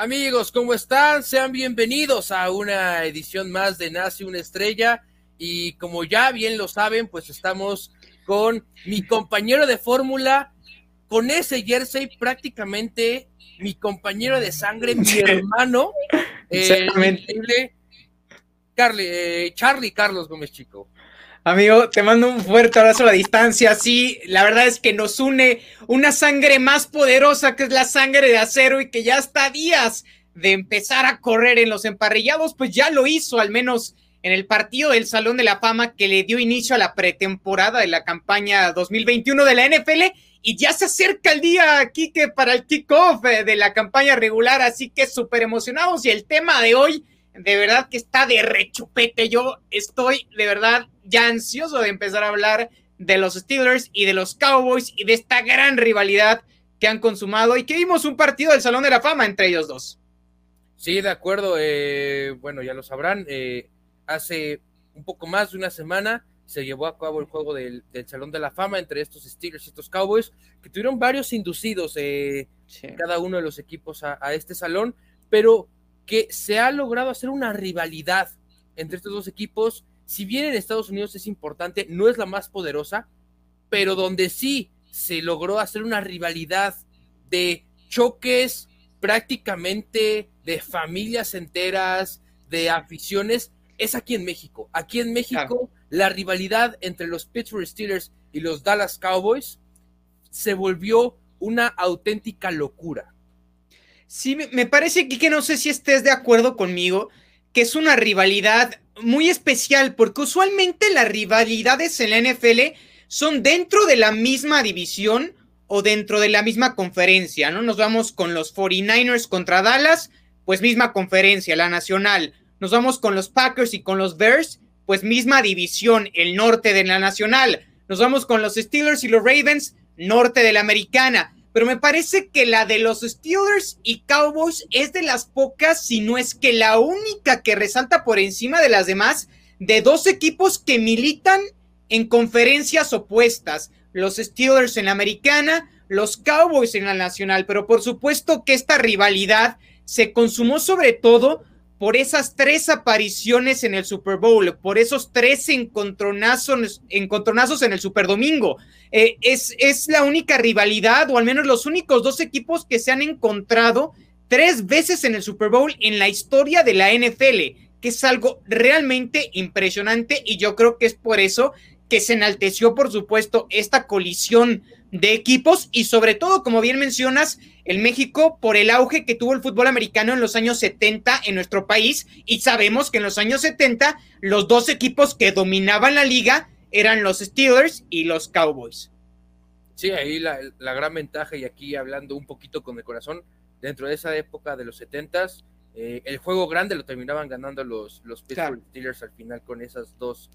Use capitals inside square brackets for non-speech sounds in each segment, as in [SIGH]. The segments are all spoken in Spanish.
Amigos, ¿cómo están? Sean bienvenidos a una edición más de Nace una estrella. Y como ya bien lo saben, pues estamos con mi compañero de fórmula, con ese jersey prácticamente mi compañero de sangre, mi hermano, eh, Carly, eh, Charlie Carlos Gómez Chico. Amigo, te mando un fuerte abrazo a la distancia. Sí, la verdad es que nos une una sangre más poderosa que es la sangre de acero y que ya está días de empezar a correr en los emparrillados, pues ya lo hizo, al menos en el partido del Salón de la Fama que le dio inicio a la pretemporada de la campaña 2021 de la NFL y ya se acerca el día, aquí que para el kickoff eh, de la campaña regular, así que súper emocionados y el tema de hoy de verdad que está de rechupete. Yo estoy de verdad ya ansioso de empezar a hablar de los Steelers y de los Cowboys y de esta gran rivalidad que han consumado y que vimos un partido del Salón de la Fama entre ellos dos. Sí, de acuerdo. Eh, bueno, ya lo sabrán. Eh, hace un poco más de una semana se llevó a cabo el juego del, Salón de la Fama entre estos Steelers y estos Cowboys, que tuvieron varios inducidos eh, cada uno de los equipos a, a este salón, pero que se ha logrado hacer una rivalidad entre estos dos equipos. Si bien en Estados Unidos es importante, no es la más poderosa, pero donde sí se logró hacer una rivalidad de choques prácticamente de familias enteras, de aficiones, es aquí en México. Aquí en México, la rivalidad entre los Pittsburgh Steelers y los Dallas Cowboys se volvió una auténtica locura. Sí, me parece que no sé si estés de acuerdo conmigo, que es una rivalidad muy especial, porque usualmente las rivalidades en la NFL son dentro de la misma división o dentro de la misma conferencia, ¿no? Nos vamos con los 49ers contra Dallas, pues misma conferencia, la nacional. Nos vamos con los Packers y con los Bears, pues misma división, el norte de la nacional. Nos vamos con los Steelers y los Ravens, norte de la americana pero me parece que la de los Steelers y Cowboys es de las pocas, si no es que la única que resalta por encima de las demás, de dos equipos que militan en conferencias opuestas, los Steelers en la americana, los Cowboys en la nacional, pero por supuesto que esta rivalidad se consumó sobre todo por esas tres apariciones en el Super Bowl, por esos tres encontronazos, encontronazos en el Super Domingo. Eh, es, es la única rivalidad, o al menos los únicos dos equipos que se han encontrado tres veces en el Super Bowl en la historia de la NFL, que es algo realmente impresionante y yo creo que es por eso que se enalteció, por supuesto, esta colisión de equipos y sobre todo, como bien mencionas, el México por el auge que tuvo el fútbol americano en los años 70 en nuestro país y sabemos que en los años 70 los dos equipos que dominaban la liga eran los Steelers y los Cowboys. Sí, ahí la, gran ventaja y aquí hablando un poquito con el corazón, dentro de esa época de los 70 eh, el juego grande lo terminaban ganando los, los Pittsburgh Steelers al final con esas dos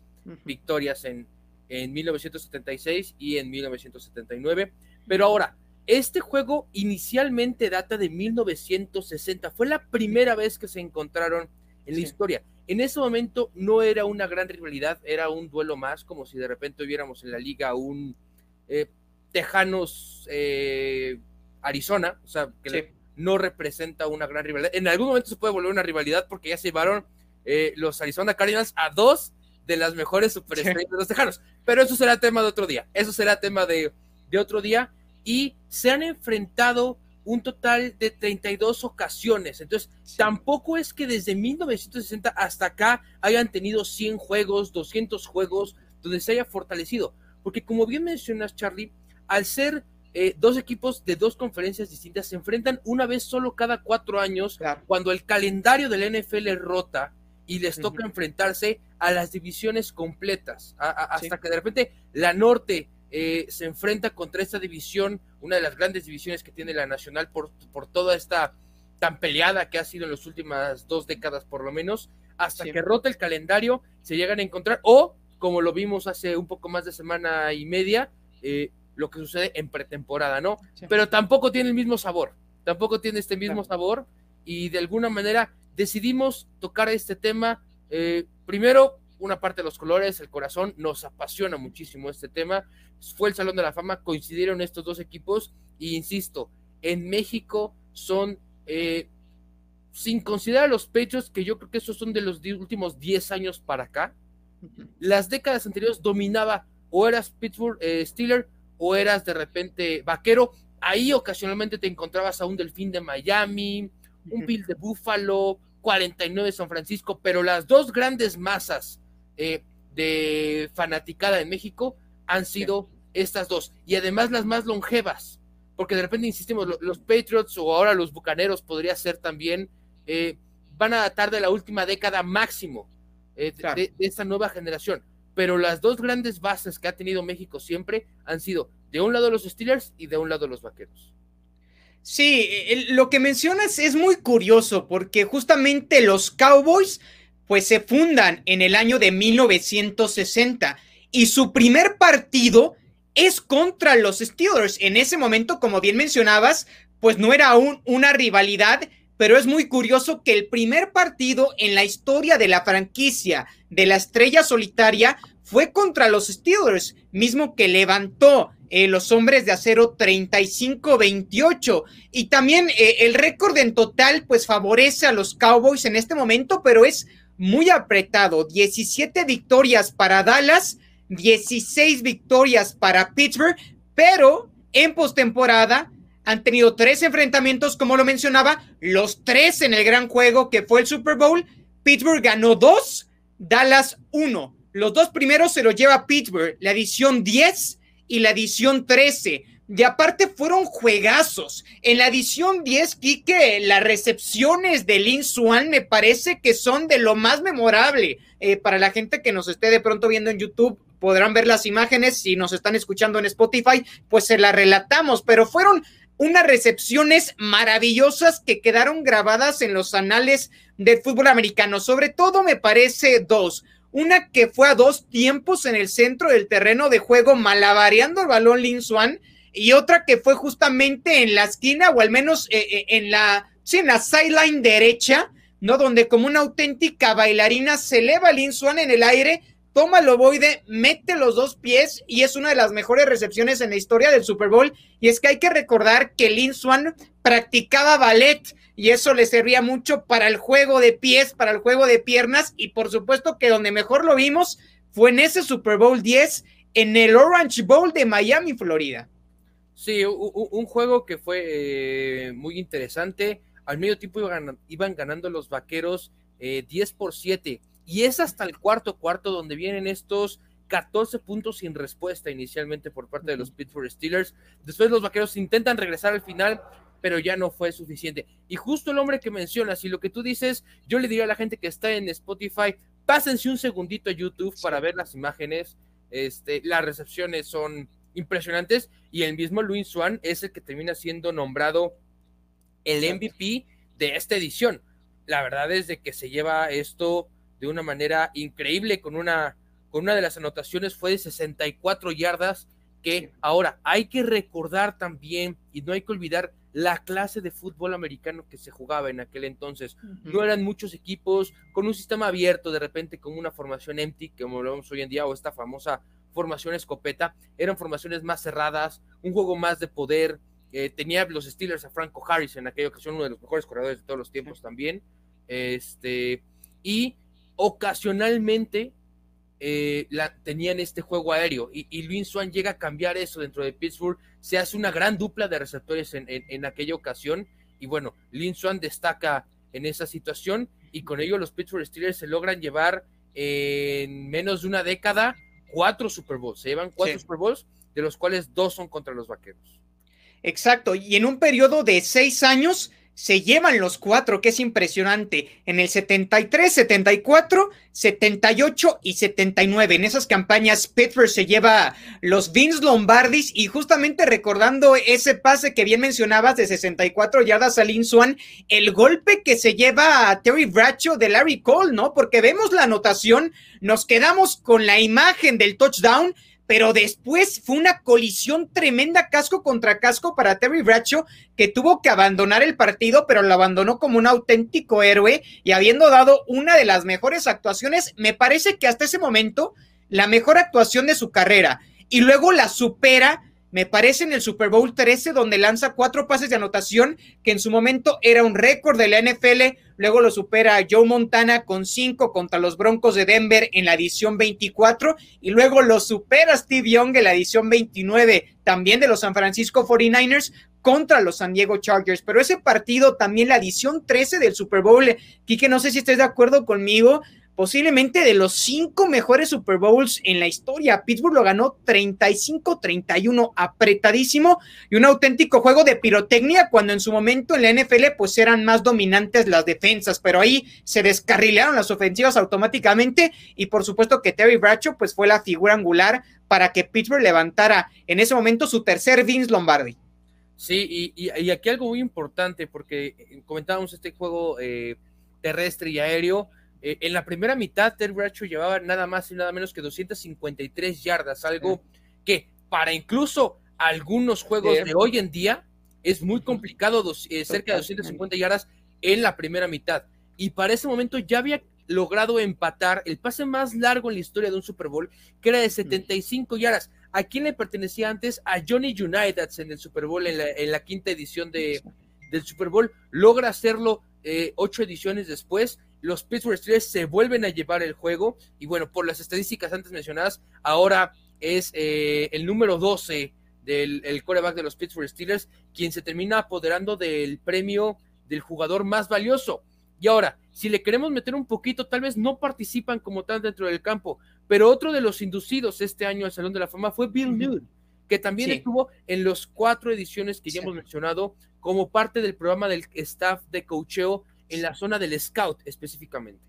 victorias en, en 1976 y en 1979. Pero ahora, este juego inicialmente data de 1960. Fue la primera vez que se encontraron en la historia. En ese momento no era una gran rivalidad, era un duelo más, como si de repente hubiéramos en la liga un eh, Tejanos eh, Arizona, o sea, que no representa una gran rivalidad. En algún momento se puede volver una rivalidad porque ya se llevaron eh, los Arizona Cardinals a dos de las mejores superestrellas de los Tejanos. Pero eso será tema de otro día. Eso será tema de, de otro día y se han enfrentado un total de 32 ocasiones. Entonces, tampoco es que desde 1960 hasta acá hayan tenido 100 juegos, 200 juegos donde se haya fortalecido. Porque como bien mencionas, Charlie, al ser eh, dos equipos de dos conferencias distintas, se enfrentan una vez solo cada cuatro años, cuando el calendario del NFL rota y les toca enfrentarse a las divisiones completas, hasta que de repente la norte eh, se enfrenta contra esta división, una de las grandes divisiones que tiene la Nacional por, por toda esta tan peleada que ha sido en las últimas dos décadas por lo menos, hasta que rota el calendario, se llegan a encontrar, o como lo vimos hace un poco más de semana y media, eh, lo que sucede en pretemporada, ¿no? Pero tampoco tiene el mismo sabor, tampoco tiene este mismo sabor y de alguna manera decidimos tocar este tema, eh, primero una parte de los colores, el corazón, nos apasiona muchísimo este tema. Fue el Salón de la Fama, coincidieron estos dos equipos y insisto, en México son eh, sin considerar los pechos, que yo creo que esos son de los últimos 10 años para acá, las décadas anteriores dominaba o eras Pittsburgh eh, Steeler o eras de repente vaquero. Ahí ocasionalmente te encontrabas a un Delfín de Miami, un Bill de Buffalo, 49 de San Francisco, pero las dos grandes masas eh, de fanaticada en México han sido estas dos, y además las más longevas, porque de repente insistimos, los Patriots o ahora los Bucaneros podría ser también, eh, van a datar de la última década máximo eh, de, esta nueva generación, pero las dos grandes bases que ha tenido México siempre han sido de un lado los Steelers y de un lado los Vaqueros. Sí, lo que mencionas es muy curioso porque justamente los Cowboys pues se fundan en el año de 1960 y su primer partido es contra los Steelers. En ese momento, como bien mencionabas, pues no era aún una rivalidad, pero es muy curioso que el primer partido en la historia de la franquicia de la estrella solitaria fue contra los Steelers, mismo que levantó eh, los hombres de acero 35-28. Y también eh, el récord en total, pues favorece a los Cowboys en este momento, pero es muy apretado. 17 victorias para Dallas, 16 victorias para Pittsburgh, pero en postemporada han tenido tres enfrentamientos, como lo mencionaba, los tres en el gran juego que fue el Super Bowl. Pittsburgh ganó dos, Dallas uno. Los dos primeros se los lleva Pittsburgh, la edición 10 y la edición 13. Y aparte fueron juegazos. En la edición 10, Kike, las recepciones de Lin Swan me parece que son de lo más memorable. Eh, para la gente que nos esté de pronto viendo en YouTube, podrán ver las imágenes. Si nos están escuchando en Spotify, pues se las relatamos. Pero fueron unas recepciones maravillosas que quedaron grabadas en los anales del fútbol americano. Sobre todo me parece dos. Una que fue a dos tiempos en el centro del terreno de juego, malabareando el balón Lin Swan, y otra que fue justamente en la esquina, o al menos eh, eh, en la, sí, en la sideline derecha, ¿no? Donde como una auténtica bailarina se eleva Lin Swan en el aire, toma el ovoide, mete los dos pies y es una de las mejores recepciones en la historia del Super Bowl. Y es que hay que recordar que Lin Swan practicaba ballet y eso le servía mucho para el juego de pies, para el juego de piernas y por supuesto que donde mejor lo vimos fue en ese Super Bowl 10 en el Orange Bowl de Miami, Florida. Sí, un, juego que fue eh, muy interesante. Al medio tiempo iban, ganando los vaqueros 10 eh, por 7 y es hasta el cuarto cuarto donde vienen estos 14 puntos sin respuesta inicialmente por parte de los Pittsburgh Steelers. Después los vaqueros intentan regresar al final, pero ya no fue suficiente. Y justo el hombre que mencionas y lo que tú dices, yo le diría a la gente que está en Spotify, pásense un segundito a YouTube para ver las imágenes. Este, las recepciones son impresionantes y el mismo Luis Swan es el que termina siendo nombrado el MVP de esta edición. La verdad es de que se lleva esto de una manera increíble con una, con una de las anotaciones fue de 64 yardas que ahora hay que recordar también y no hay que olvidar la clase de fútbol americano que se jugaba en aquel entonces. No eran muchos equipos con un sistema abierto, de repente con una formación empty, como lo vemos hoy en día, o esta famosa formación escopeta. Eran formaciones más cerradas, un juego más de poder. Eh, tenía los Steelers a Franco Harris en aquella ocasión, uno de los mejores corredores de todos los tiempos también. Este, y ocasionalmente eh, la, tenían este juego aéreo. Y, y Luis Swan llega a cambiar eso dentro de Pittsburgh, se hace una gran dupla de receptores en, aquella ocasión. Y bueno, Lin Swan destaca en esa situación. Y con ello los Pittsburgh Steelers se logran llevar en menos de una década cuatro Super Bowls, se llevan cuatro Super Bowls, de los cuales dos son contra los Vaqueros. Exacto, y en un periodo de seis años se llevan los cuatro, que es impresionante. En el 73, 74, 78 y 79. En esas campañas, Pittsburgh se lleva los Vince Lombardis y justamente recordando ese pase que bien mencionabas de 64 yardas a Lin Swan, el golpe que se lleva a Terry Bradshaw de Larry Cole, ¿no? Porque vemos la anotación, nos quedamos con la imagen del touchdown pero después fue una colisión tremenda casco contra casco para Terry Bradshaw, que tuvo que abandonar el partido, pero lo abandonó como un auténtico héroe y habiendo dado una de las mejores actuaciones, me parece que hasta ese momento, la mejor actuación de su carrera. Y luego la supera me parece en el Super Bowl 13, donde lanza cuatro pases de anotación, que en su momento era un récord de la NFL. Luego lo supera Joe Montana con cinco contra los Broncos de Denver en la edición 24. Y luego lo supera Steve Young en la edición 29, también de los San Francisco 49ers contra los San Diego Chargers. Pero ese partido, también la edición 13 del Super Bowl, Quique, no sé si estés de acuerdo conmigo, posiblemente de los cinco mejores Super Bowls en la historia. Pittsburgh lo ganó 35-31, apretadísimo y un auténtico juego de pirotecnia cuando en su momento en la NFL pues eran más dominantes las defensas, pero ahí se descarrilaron las ofensivas automáticamente y por supuesto que Terry Bradshaw pues fue la figura angular para que Pittsburgh levantara en ese momento su tercer Vince Lombardi. Sí, y, aquí algo muy importante porque comentábamos este juego eh, terrestre y aéreo eh, en la primera mitad, Terry Bradshaw llevaba nada más y nada menos que 253 yardas, algo que para incluso algunos juegos de hoy en día es muy complicado, eh, cerca de 250 yardas en la primera mitad. Y para ese momento ya había logrado empatar el pase más largo en la historia de un Super Bowl, que era de 75 yardas. ¿A quién le pertenecía antes? A Johnny United en el Super Bowl, en la, quinta edición de, del Super Bowl. Logra hacerlo eh, ocho ediciones después los Pittsburgh Steelers se vuelven a llevar el juego. Y bueno, por las estadísticas antes mencionadas, ahora es eh, el número 12 del el coreback de los Pittsburgh Steelers quien se termina apoderando del premio del jugador más valioso. Y ahora, si le queremos meter un poquito, tal vez no participan como tal dentro del campo, pero otro de los inducidos este año al Salón de la Fama fue Bill Newton, que también estuvo en los cuatro ediciones que ya hemos mencionado como parte del programa del staff de coacheo en la zona del scout específicamente.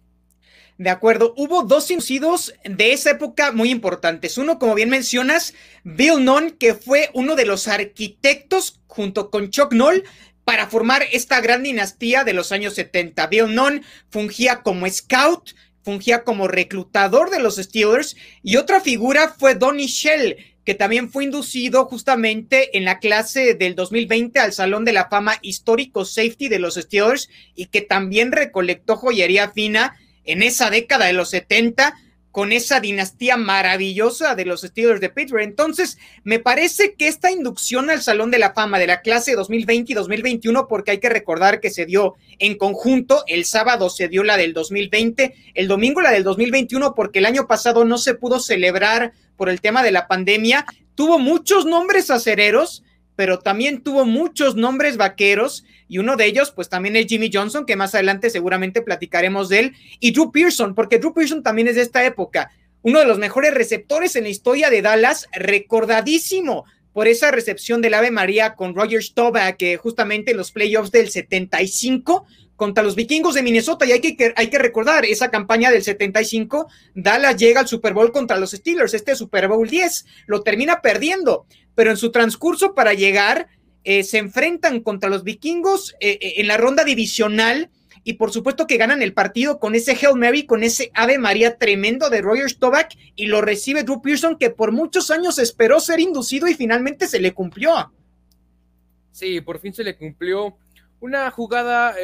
De acuerdo, hubo dos inducidos de esa época muy importantes. Uno, como bien mencionas, Bill Nunn, que fue uno de los arquitectos junto con Chuck Noll para formar esta gran dinastía de los años 70. Bill Nunn fungía como scout, fungía como reclutador de los Steelers y otra figura fue Donnie Shell, que también fue inducido justamente en la clase del 2020 al Salón de la Fama Histórico Safety de los Steelers y que también recolectó joyería fina en esa década de los 70 con esa dinastía maravillosa de los Steelers de Pittsburgh. Entonces, me parece que esta inducción al Salón de la Fama de la clase 2020 y 2021, porque hay que recordar que se dio en conjunto, el sábado se dio la del 2020, el domingo la del 2021, porque el año pasado no se pudo celebrar por el tema de la pandemia, tuvo muchos nombres acereros, pero también tuvo muchos nombres vaqueros y uno de ellos pues también es Jimmy Johnson, que más adelante seguramente platicaremos de él, y Drew Pearson, porque Drew Pearson también es de esta época, uno de los mejores receptores en la historia de Dallas, recordadísimo por esa recepción del Ave María con Roger Staubach, que justamente en los playoffs del 75 contra los vikingos de Minnesota. Y hay que, hay que recordar esa campaña del 75. Dallas llega al Super Bowl contra los Steelers, este Super Bowl 10. Lo termina perdiendo, pero en su transcurso para llegar, eh, se enfrentan contra los vikingos eh, eh, en la ronda divisional. Y por supuesto que ganan el partido con ese Hail Mary, con ese Ave María tremendo de Roger Staubach y lo recibe Drew Pearson que por muchos años esperó ser inducido y finalmente se le cumplió. Sí, por fin se le cumplió una jugada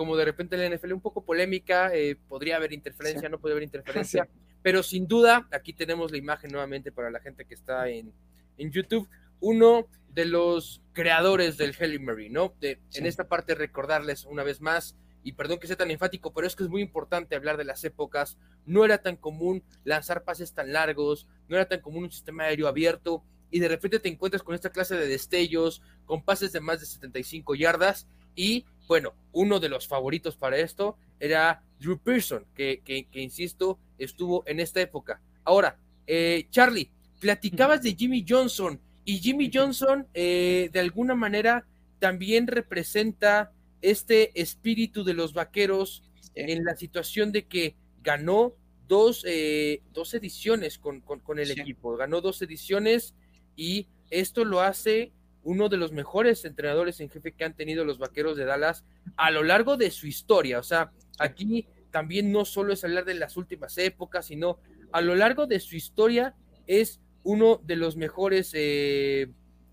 como de repente en la NFL un poco polémica, eh, podría haber interferencia, no puede haber interferencia, [LAUGHS] pero sin duda, aquí tenemos la imagen nuevamente para la gente que está en, en YouTube, uno de los creadores del Hail Mary, ¿no? De, En esta parte recordarles una vez más, y perdón que sea tan enfático, pero es que es muy importante hablar de las épocas, no era tan común lanzar pases tan largos, no era tan común un sistema aéreo abierto, y de repente te encuentras con esta clase de destellos, con pases de más de 75 yardas, y bueno, uno de los favoritos para esto era Drew Pearson, que, que, insisto, estuvo en esta época. Ahora, eh, Charlie, platicabas de Jimmy Johnson y Jimmy Johnson eh, de alguna manera también representa este espíritu de los vaqueros en la situación de que ganó dos, eh, dos ediciones con, con, el equipo, ganó dos ediciones y esto lo hace uno de los mejores entrenadores en jefe que han tenido los Vaqueros de Dallas a lo largo de su historia. O sea, aquí también no solo es hablar de las últimas épocas, sino a lo largo de su historia es uno de los mejores eh,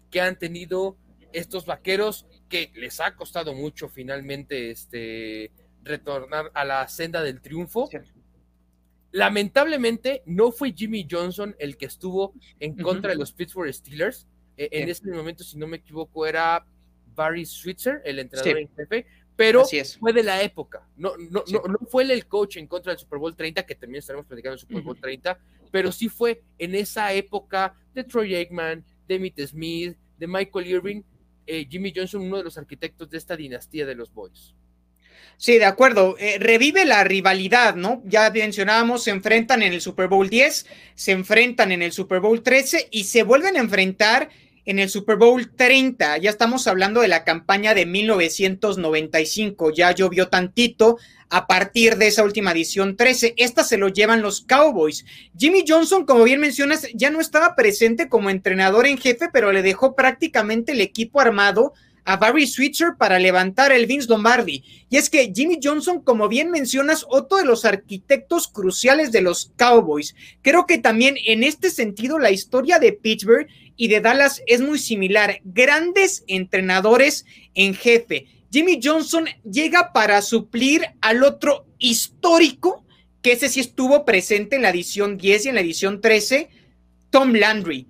que han tenido estos Vaqueros que les ha costado mucho finalmente este retornar a la senda del triunfo. Lamentablemente no fue Jimmy Johnson el que estuvo en contra de los Pittsburgh Steelers, E, en ese momento, si no me equivoco, era Barry Switzer, el entrenador en jefe, pero fue de la época. No, no, no, no, fue el coach en contra del Super Bowl 30, que también estaremos platicando del Super Bowl 30, pero sí fue en esa época de Troy Aikman, de Mitt Smith, de Michael Irving, eh, Jimmy Johnson, uno de los arquitectos de esta dinastía de los Boys. Sí, de acuerdo. Eh, revive la rivalidad, ¿no? Ya mencionábamos, se enfrentan en el Super Bowl 10, se enfrentan en el Super Bowl 13 y se vuelven a enfrentar en el Super Bowl 30. Ya estamos hablando de la campaña de 1995. Ya llovió tantito a partir de esa última edición 13. Esta se lo llevan los Cowboys. Jimmy Johnson, como bien mencionas, ya no estaba presente como entrenador en jefe, pero le dejó prácticamente el equipo armado a Barry Switzer para levantar el Vince Lombardi. Y es que Jimmy Johnson, como bien mencionas, otro de los arquitectos cruciales de los Cowboys. Creo que también en este sentido la historia de Pittsburgh y de Dallas es muy similar. Grandes entrenadores en jefe. Jimmy Johnson llega para suplir al otro histórico, que ese sí estuvo presente en la edición 10 y en la edición 13, Tom Landry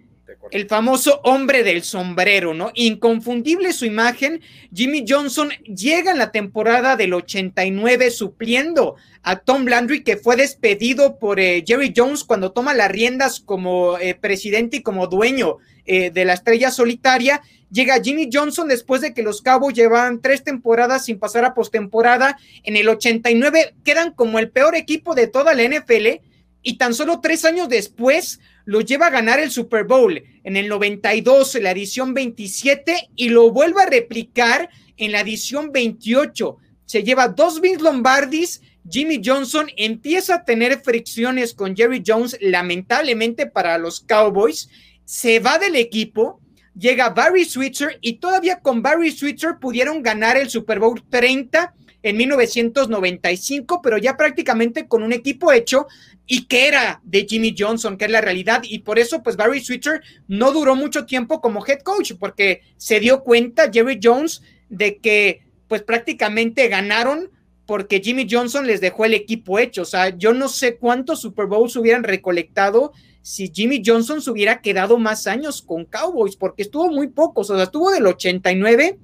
el famoso hombre del sombrero, ¿no? Inconfundible su imagen. Jimmy Johnson llega en la temporada del 89 supliendo a Tom Landry, que fue despedido por eh, Jerry Jones cuando toma las riendas como eh, presidente y como dueño eh, de la estrella solitaria. Llega Jimmy Johnson después de que los Cabos llevaban tres temporadas sin pasar a postemporada. En el 89 quedan como el peor equipo de toda la NFL y tan solo tres años después lo lleva a ganar el Super Bowl en el 92, la edición 27, y lo vuelve a replicar en la edición 28. Se lleva dos Vince Lombardis. Jimmy Johnson empieza a tener fricciones con Jerry Jones, lamentablemente para los Cowboys. Se va del equipo, llega Barry Switzer y todavía con Barry Switzer pudieron ganar el Super Bowl 30 en 1995, pero ya prácticamente con un equipo hecho y que era de Jimmy Johnson, que es la realidad. Y por eso, pues Barry Switzer no duró mucho tiempo como head coach, porque se dio cuenta Jerry Jones de que, pues prácticamente ganaron porque Jimmy Johnson les dejó el equipo hecho. O sea, yo no sé cuántos Super Bowls hubieran recolectado si Jimmy Johnson se hubiera quedado más años con Cowboys, porque estuvo muy poco, o sea, estuvo del 89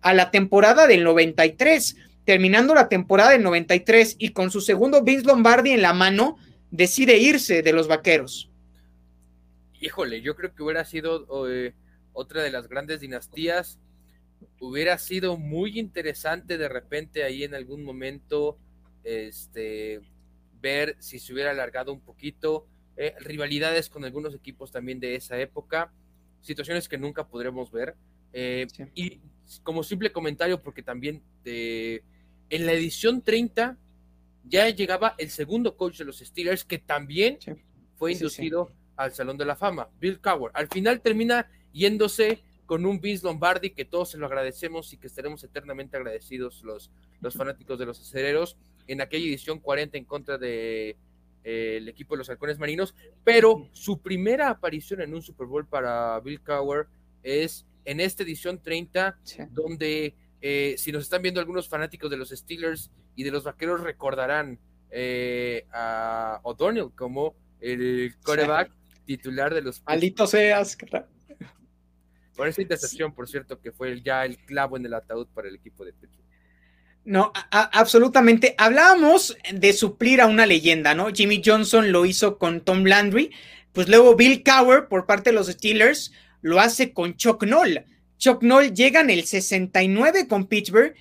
a la temporada del 93, terminando la temporada del 93 y con su segundo Vince Lombardi en la mano, decide irse de los vaqueros. Híjole, yo creo que hubiera sido eh, otra de las grandes dinastías. Hubiera sido muy interesante de repente ahí en algún momento este, ver si se hubiera alargado un poquito. Eh, rivalidades con algunos equipos también de esa época. Situaciones que nunca podremos ver. Eh, y como simple comentario, porque también en la edición 30 ya llegaba el segundo coach de los Steelers, que también fue inducido al Salón de la Fama, Bill Cowher. Al final termina yéndose con un Vince Lombardi que todos se lo agradecemos y que estaremos eternamente agradecidos los, los fanáticos de los acereros en aquella edición 40 en contra de eh, el equipo de los halcones marinos, pero su primera aparición en un Super Bowl para Bill Cowher es en esta edición 30, donde eh, si nos están viendo algunos fanáticos de los Steelers y de los Vaqueros, recordarán eh, a O'Donnell como el coreback [LAUGHS] titular de los. Maldito seas. Por esa intercepción, por cierto, que fue ya el clavo en el ataúd para el equipo de Pittsburgh. No, absolutamente. Hablábamos de suplir a una leyenda, ¿no? Jimmy Johnson lo hizo con Tom Landry, pues luego Bill Cowher por parte de los Steelers lo hace con Chuck Noll Chuck Noll llega en el 69 con Pittsburgh,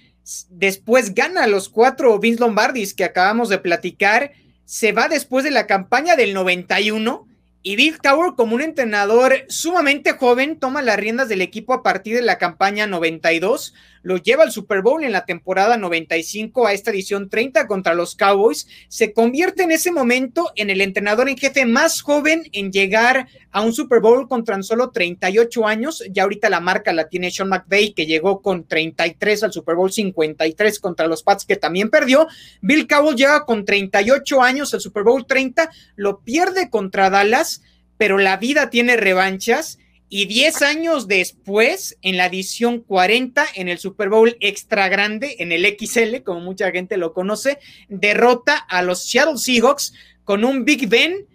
después gana los cuatro Vince Lombardis que acabamos de platicar, se va después de la campaña del 91 y Bill Cowher, como un entrenador sumamente joven, toma las riendas del equipo a partir de la campaña 92, lo lleva al Super Bowl en la temporada 95 a esta edición 30 contra los Cowboys, se convierte en ese momento en el entrenador en jefe más joven en llegar a un Super Bowl con tan solo 38 años, ya ahorita la marca la tiene Sean McVay que llegó con 33 al Super Bowl 53 contra los Pats que también perdió, Bill Cowell llega con 38 años al Super Bowl 30, lo pierde contra Dallas, pero la vida tiene revanchas y 10 años después, en la edición 40, en el Super Bowl extra grande, en el XL, como mucha gente lo conoce, derrota a los Seattle Seahawks con un Big Ben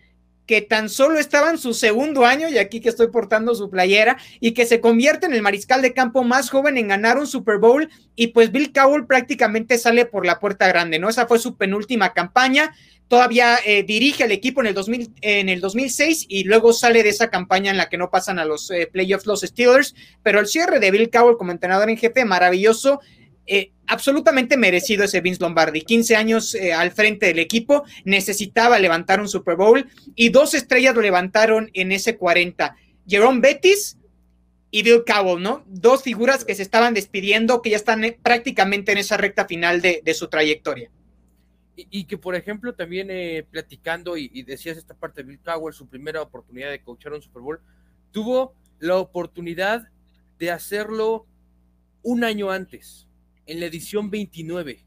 que tan solo estaba en su segundo año, y aquí que estoy portando su playera, y que se convierte en el mariscal de campo más joven en ganar un Super Bowl, y pues Bill Cowell prácticamente sale por la puerta grande, ¿no? Esa fue su penúltima campaña, todavía eh, dirige al equipo en el, 2000, en el 2006 y luego sale de esa campaña en la que no pasan a los eh, playoffs los Steelers, pero el cierre de Bill Cowell como entrenador en jefe, maravilloso, eh, absolutamente merecido ese Vince Lombardi. 15 años al frente del equipo, necesitaba levantar un Super Bowl y dos estrellas lo levantaron en ese 40. Jerome Bettis y Bill Cowell, ¿no? Dos figuras que se estaban despidiendo, que ya están prácticamente en esa recta final de, de su trayectoria y, que, por ejemplo, también eh, platicando, y, decías esta parte de Bill Cowell, su primera oportunidad de coachar un Super Bowl, tuvo la oportunidad de hacerlo un año antes, en la edición 29.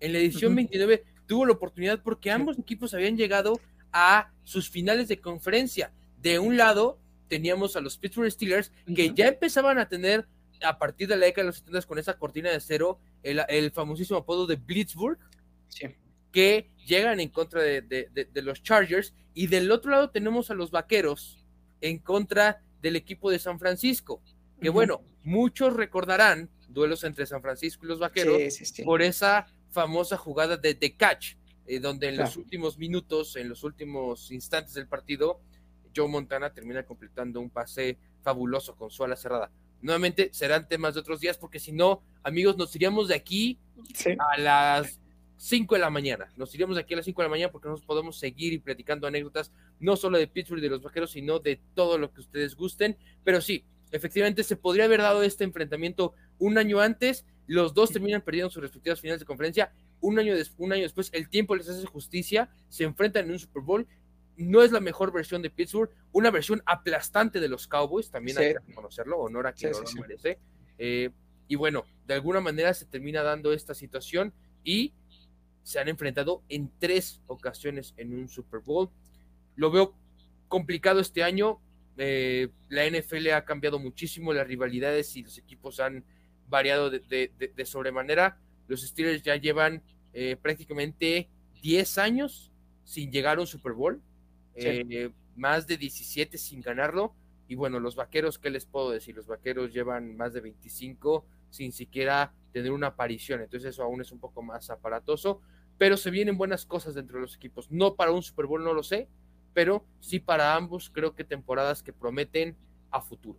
En la edición 29 tuvo la oportunidad porque ambos equipos habían llegado a sus finales de conferencia. De un lado teníamos a los Pittsburgh Steelers que ya empezaban a tener a partir de la década de los 70 con esa cortina de cero el, el famosísimo apodo de Blitzburg. Sí que llegan en contra de, los Chargers. Y del otro lado tenemos a los Vaqueros en contra del equipo de San Francisco, que bueno, muchos recordarán duelos entre San Francisco y los Vaqueros por esa famosa jugada de The Catch, eh, donde en los últimos minutos, en los últimos instantes del partido, Joe Montana termina completando un pase fabuloso con su ala cerrada. Nuevamente serán temas de otros días porque si no, amigos, nos iríamos de aquí a las 5 de la mañana. Nos iríamos aquí a las 5 de la mañana porque nos podemos seguir y platicando anécdotas, no solo de Pittsburgh y de los vaqueros, sino de todo lo que ustedes gusten. Pero sí, efectivamente se podría haber dado este enfrentamiento un año antes. Los dos terminan perdiendo sus respectivas finales de conferencia. Un año, un año después, el tiempo les hace justicia. Se enfrentan en un Super Bowl. No es la mejor versión de Pittsburgh, una versión aplastante de los Cowboys, también hay que reconocerlo, honor a quien no lo merece. Eh, y bueno, de alguna manera se termina dando esta situación y se han enfrentado en tres ocasiones en un Super Bowl. Lo veo complicado este año. Eh, la NFL ha cambiado muchísimo, las rivalidades y los equipos han variado de, sobremanera. Los Steelers ya llevan eh, prácticamente 10 años sin llegar a un Super Bowl, eh, más de 17 sin ganarlo. Y bueno, los vaqueros, ¿qué les puedo decir? Los vaqueros llevan más de 25 sin siquiera tener una aparición. Entonces eso aún es un poco más aparatoso pero se vienen buenas cosas dentro de los equipos. No para un Super Bowl, no lo sé, pero sí para ambos, creo que temporadas que prometen a futuro.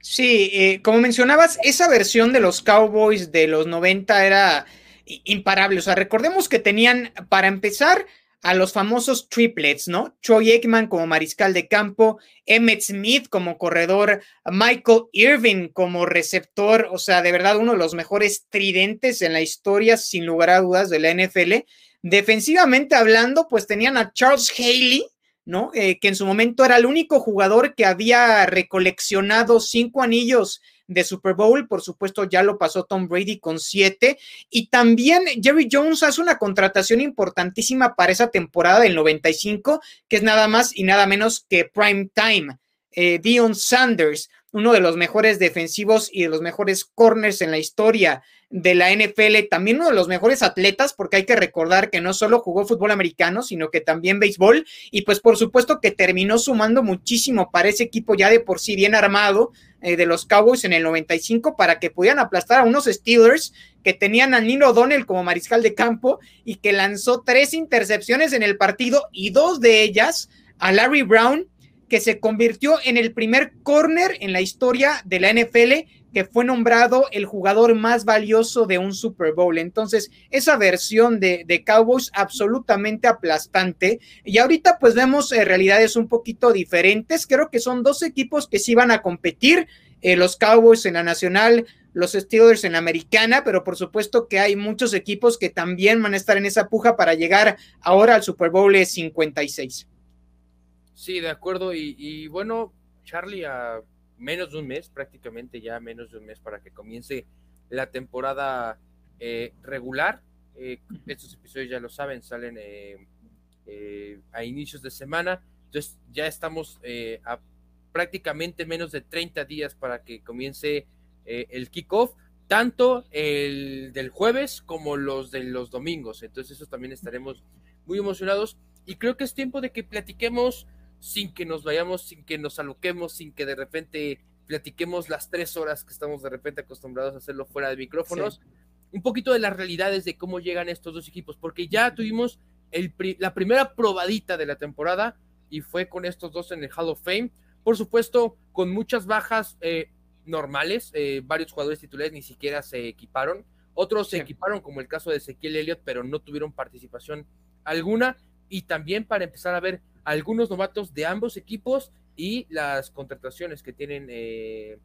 Sí, eh, como mencionabas, esa versión de los Cowboys de los 90 era imparable. O sea, recordemos que tenían, para empezar, a los famosos triplets, ¿no? Troy Aikman como mariscal de campo, Emmett Smith como corredor, Michael Irving como receptor, o sea, de verdad uno de los mejores tridentes en la historia, sin lugar a dudas, de la NFL. Defensivamente hablando, pues tenían a Charles Haley, ¿no? Eh, que en su momento era el único jugador que había recoleccionado cinco anillos de Super Bowl. Por supuesto, ya lo pasó Tom Brady con siete. Y también Jerry Jones hace una contratación importantísima para esa temporada del 95, que es nada más y nada menos que Prime Time. Eh, Dion Sanders, uno de los mejores defensivos y de los mejores corners en la historia de la NFL, también uno de los mejores atletas, porque hay que recordar que no solo jugó fútbol americano, sino que también béisbol, y pues por supuesto que terminó sumando muchísimo para ese equipo ya de por sí bien armado eh, de los Cowboys en el 95 para que pudieran aplastar a unos Steelers que tenían a Nino O'Donnell como mariscal de campo y que lanzó tres intercepciones en el partido y dos de ellas a Larry Brown que se convirtió en el primer corner en la historia de la NFL que fue nombrado el jugador más valioso de un Super Bowl. Entonces, esa versión de, Cowboys absolutamente aplastante. Y ahorita pues vemos eh, realidades un poquito diferentes. Creo que son dos equipos que sí van a competir. Eh, los Cowboys en la nacional, los Steelers en la americana, pero por supuesto que hay muchos equipos que también van a estar en esa puja para llegar ahora al Super Bowl 56. Sí, de acuerdo. Y, bueno, Charlie, a menos de un mes, prácticamente ya menos de un mes para que comience la temporada eh, regular. Eh, estos episodios ya lo saben, salen eh, a inicios de semana. Entonces ya estamos a prácticamente menos de 30 días para que comience el kickoff, tanto el del jueves como los de los domingos. Entonces eso también estaremos muy emocionados. y creo que es tiempo de que platiquemos sin que nos vayamos, sin que nos aloquemos, sin que de repente platiquemos las tres horas que estamos de repente acostumbrados a hacerlo fuera de micrófonos, un poquito de las realidades de cómo llegan estos dos equipos, porque ya tuvimos el, la primera probadita de la temporada y fue con estos dos en el Hall of Fame, por supuesto, con muchas bajas eh, normales, eh, varios jugadores titulares ni siquiera se equiparon, otros se equiparon como el caso de Ezequiel Elliott, pero no tuvieron participación alguna, y también para empezar a ver algunos novatos de ambos equipos y las contrataciones que tienen eh,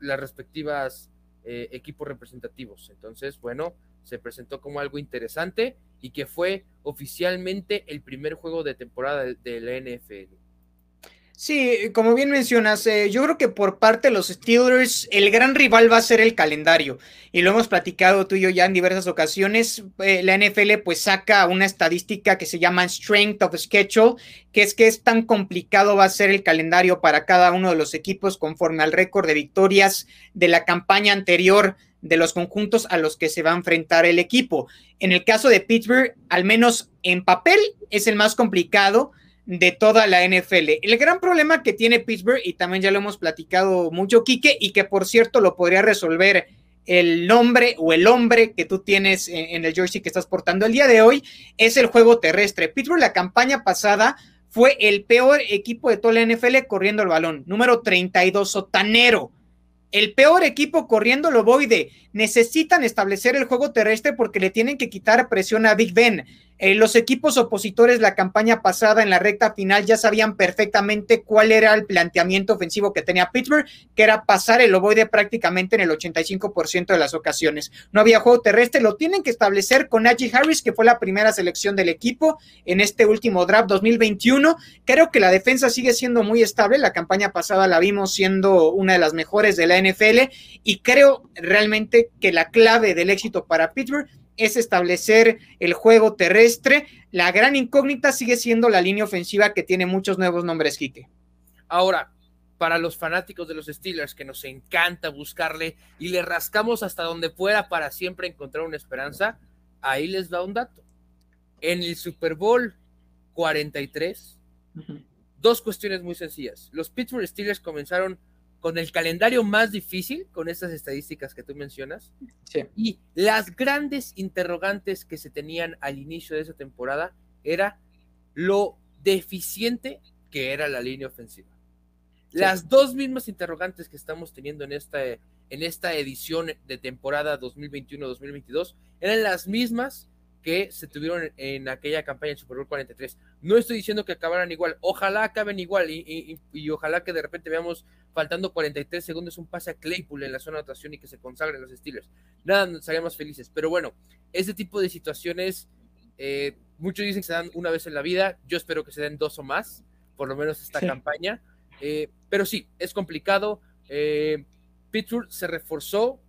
las respectivas eh, equipos representativos. Entonces, bueno, se presentó como algo interesante y que fue oficialmente el primer juego de temporada de la NFL. Sí, como bien mencionas, eh, yo creo que por parte de los Steelers el gran rival va a ser el calendario y lo hemos platicado tú y yo ya en diversas ocasiones. Eh, la NFL pues saca una estadística que se llama Strength of Schedule, que es que es tan complicado va a ser el calendario para cada uno de los equipos conforme al récord de victorias de la campaña anterior de los conjuntos a los que se va a enfrentar el equipo. En el caso de Pittsburgh, al menos en papel, es el más complicado de toda la NFL. El gran problema que tiene Pittsburgh, y también ya lo hemos platicado mucho, Quique, y que por cierto lo podría resolver el nombre o el hombre que tú tienes en, el jersey que estás portando el día de hoy, es el juego terrestre. Pittsburgh la campaña pasada fue el peor equipo de toda la NFL corriendo el balón, número 32, sotanero. El peor equipo corriendo lo voy de. Necesitan establecer el juego terrestre porque le tienen que quitar presión a Big Ben. Eh, los equipos opositores la campaña pasada en la recta final ya sabían perfectamente cuál era el planteamiento ofensivo que tenía Pittsburgh, que era pasar el ovoide prácticamente en el 85% de las ocasiones. No había juego terrestre, lo tienen que establecer con Najee Harris, que fue la primera selección del equipo en este último draft 2021. Creo que la defensa sigue siendo muy estable, la campaña pasada la vimos siendo una de las mejores de la NFL y creo realmente que la clave del éxito para Pittsburgh es establecer el juego terrestre. La gran incógnita sigue siendo la línea ofensiva que tiene muchos nuevos nombres, Quique. Ahora, para los fanáticos de los Steelers, que nos encanta buscarle y le rascamos hasta donde fuera para siempre encontrar una esperanza, ahí les da un dato. En el Super Bowl 43, dos cuestiones muy sencillas. Los Pittsburgh Steelers comenzaron con el calendario más difícil, con estas estadísticas que tú mencionas, y las grandes interrogantes que se tenían al inicio de esa temporada era lo deficiente que era la línea ofensiva. Las dos mismas interrogantes que estamos teniendo en esta, en esta edición de temporada 2021-2022 eran las mismas que se tuvieron en aquella campaña del Super Bowl 43. No estoy diciendo que acabaran igual, ojalá acaben igual y, ojalá que de repente veamos faltando 43 segundos un pase a Claypool en la zona de anotación y que se consagren los Steelers. Nada, seríamos felices. Pero bueno, ese tipo de situaciones, eh, muchos dicen que se dan una vez en la vida, yo espero que se den dos o más, por lo menos esta campaña. Eh, pero sí, es complicado. Eh, Pittsburgh se reforzó.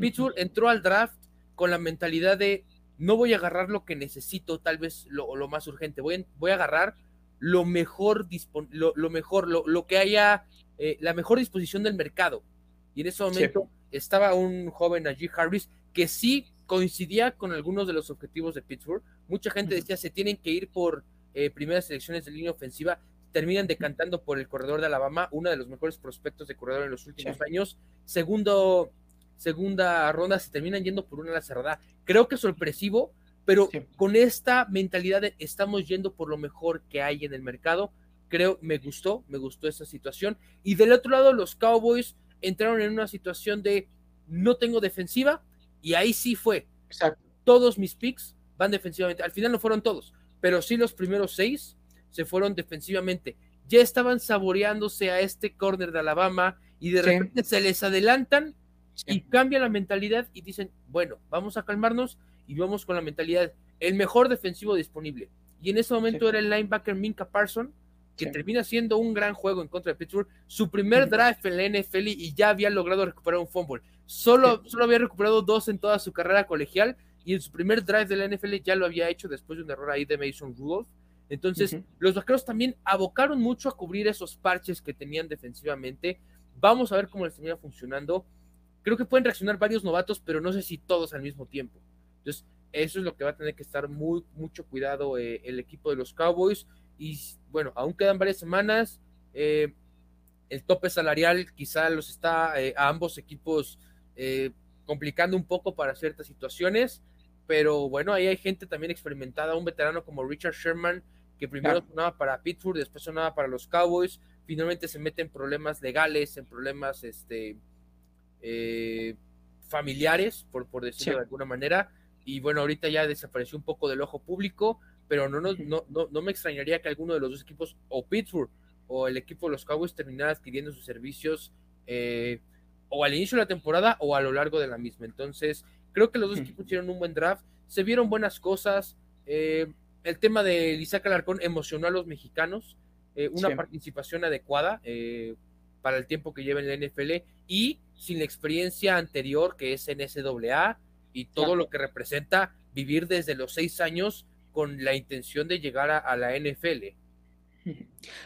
Pittsburgh entró al draft con la mentalidad de no voy a agarrar lo que necesito, tal vez lo, lo más urgente, voy, voy, a agarrar lo mejor, lo, lo mejor, lo, lo, que haya, eh, la mejor disposición del mercado. Y en ese momento estaba un joven allí, Harris, que sí coincidía con algunos de los objetivos de Pittsburgh. Mucha gente decía, se tienen que ir por eh, primeras selecciones de línea ofensiva, terminan decantando por el corredor de Alabama, uno de los mejores prospectos de corredor en los últimos años. Segundo, segunda ronda se terminan yendo por una la cerrada. Creo que sorpresivo, pero con esta mentalidad de estamos yendo por lo mejor que hay en el mercado, creo, me gustó, me gustó esa situación. Y del otro lado, los Cowboys entraron en una situación de no tengo defensiva, y ahí sí fue. Todos mis picks van defensivamente. Al final no fueron todos, pero sí los primeros seis se fueron defensivamente. Ya estaban saboreándose a este corner de Alabama y de repente se les adelantan y cambia la mentalidad y dicen, bueno, vamos a calmarnos y vamos con la mentalidad, el mejor defensivo disponible. Y en ese momento era el linebacker Minka Parson, que termina siendo un gran juego en contra de Pittsburgh, su primer drive en la NFL y ya había logrado recuperar un fumble. Solo, solo había recuperado dos en toda su carrera colegial y en su primer drive de la NFL ya lo había hecho después de un error ahí de Mason Rudolph. Entonces, los vaqueros también abocaron mucho a cubrir esos parches que tenían defensivamente. Vamos a ver cómo les termina funcionando creo que pueden reaccionar varios novatos, pero no sé si todos al mismo tiempo. Entonces, eso es lo que va a tener que estar muy, mucho cuidado eh, el equipo de los Cowboys. Y bueno, aún quedan varias semanas. Eh, el tope salarial quizá los está eh, a ambos equipos complicando un poco para ciertas situaciones. Pero bueno, ahí hay gente también experimentada, un veterano como Richard Sherman, que primero sonaba para Pittsburgh, después sonaba para los Cowboys, finalmente se mete en problemas legales, en problemas este, familiares, por, por decirlo de alguna manera y bueno, ahorita ya desapareció un poco del ojo público, pero no, no, no, no, me extrañaría que alguno de los dos equipos, o Pittsburgh o el equipo de los Cowboys, terminara adquiriendo sus servicios eh, o al inicio de la temporada o a lo largo de la misma. Entonces, creo que los dos equipos hicieron un buen draft, se vieron buenas cosas. Eh, el tema de Isaac Alarcón emocionó a los mexicanos, eh, una participación adecuada para el tiempo que lleva en la NFL y sin la experiencia anterior que es en SAA y todo lo que representa vivir desde los seis años con la intención de llegar a, la NFL.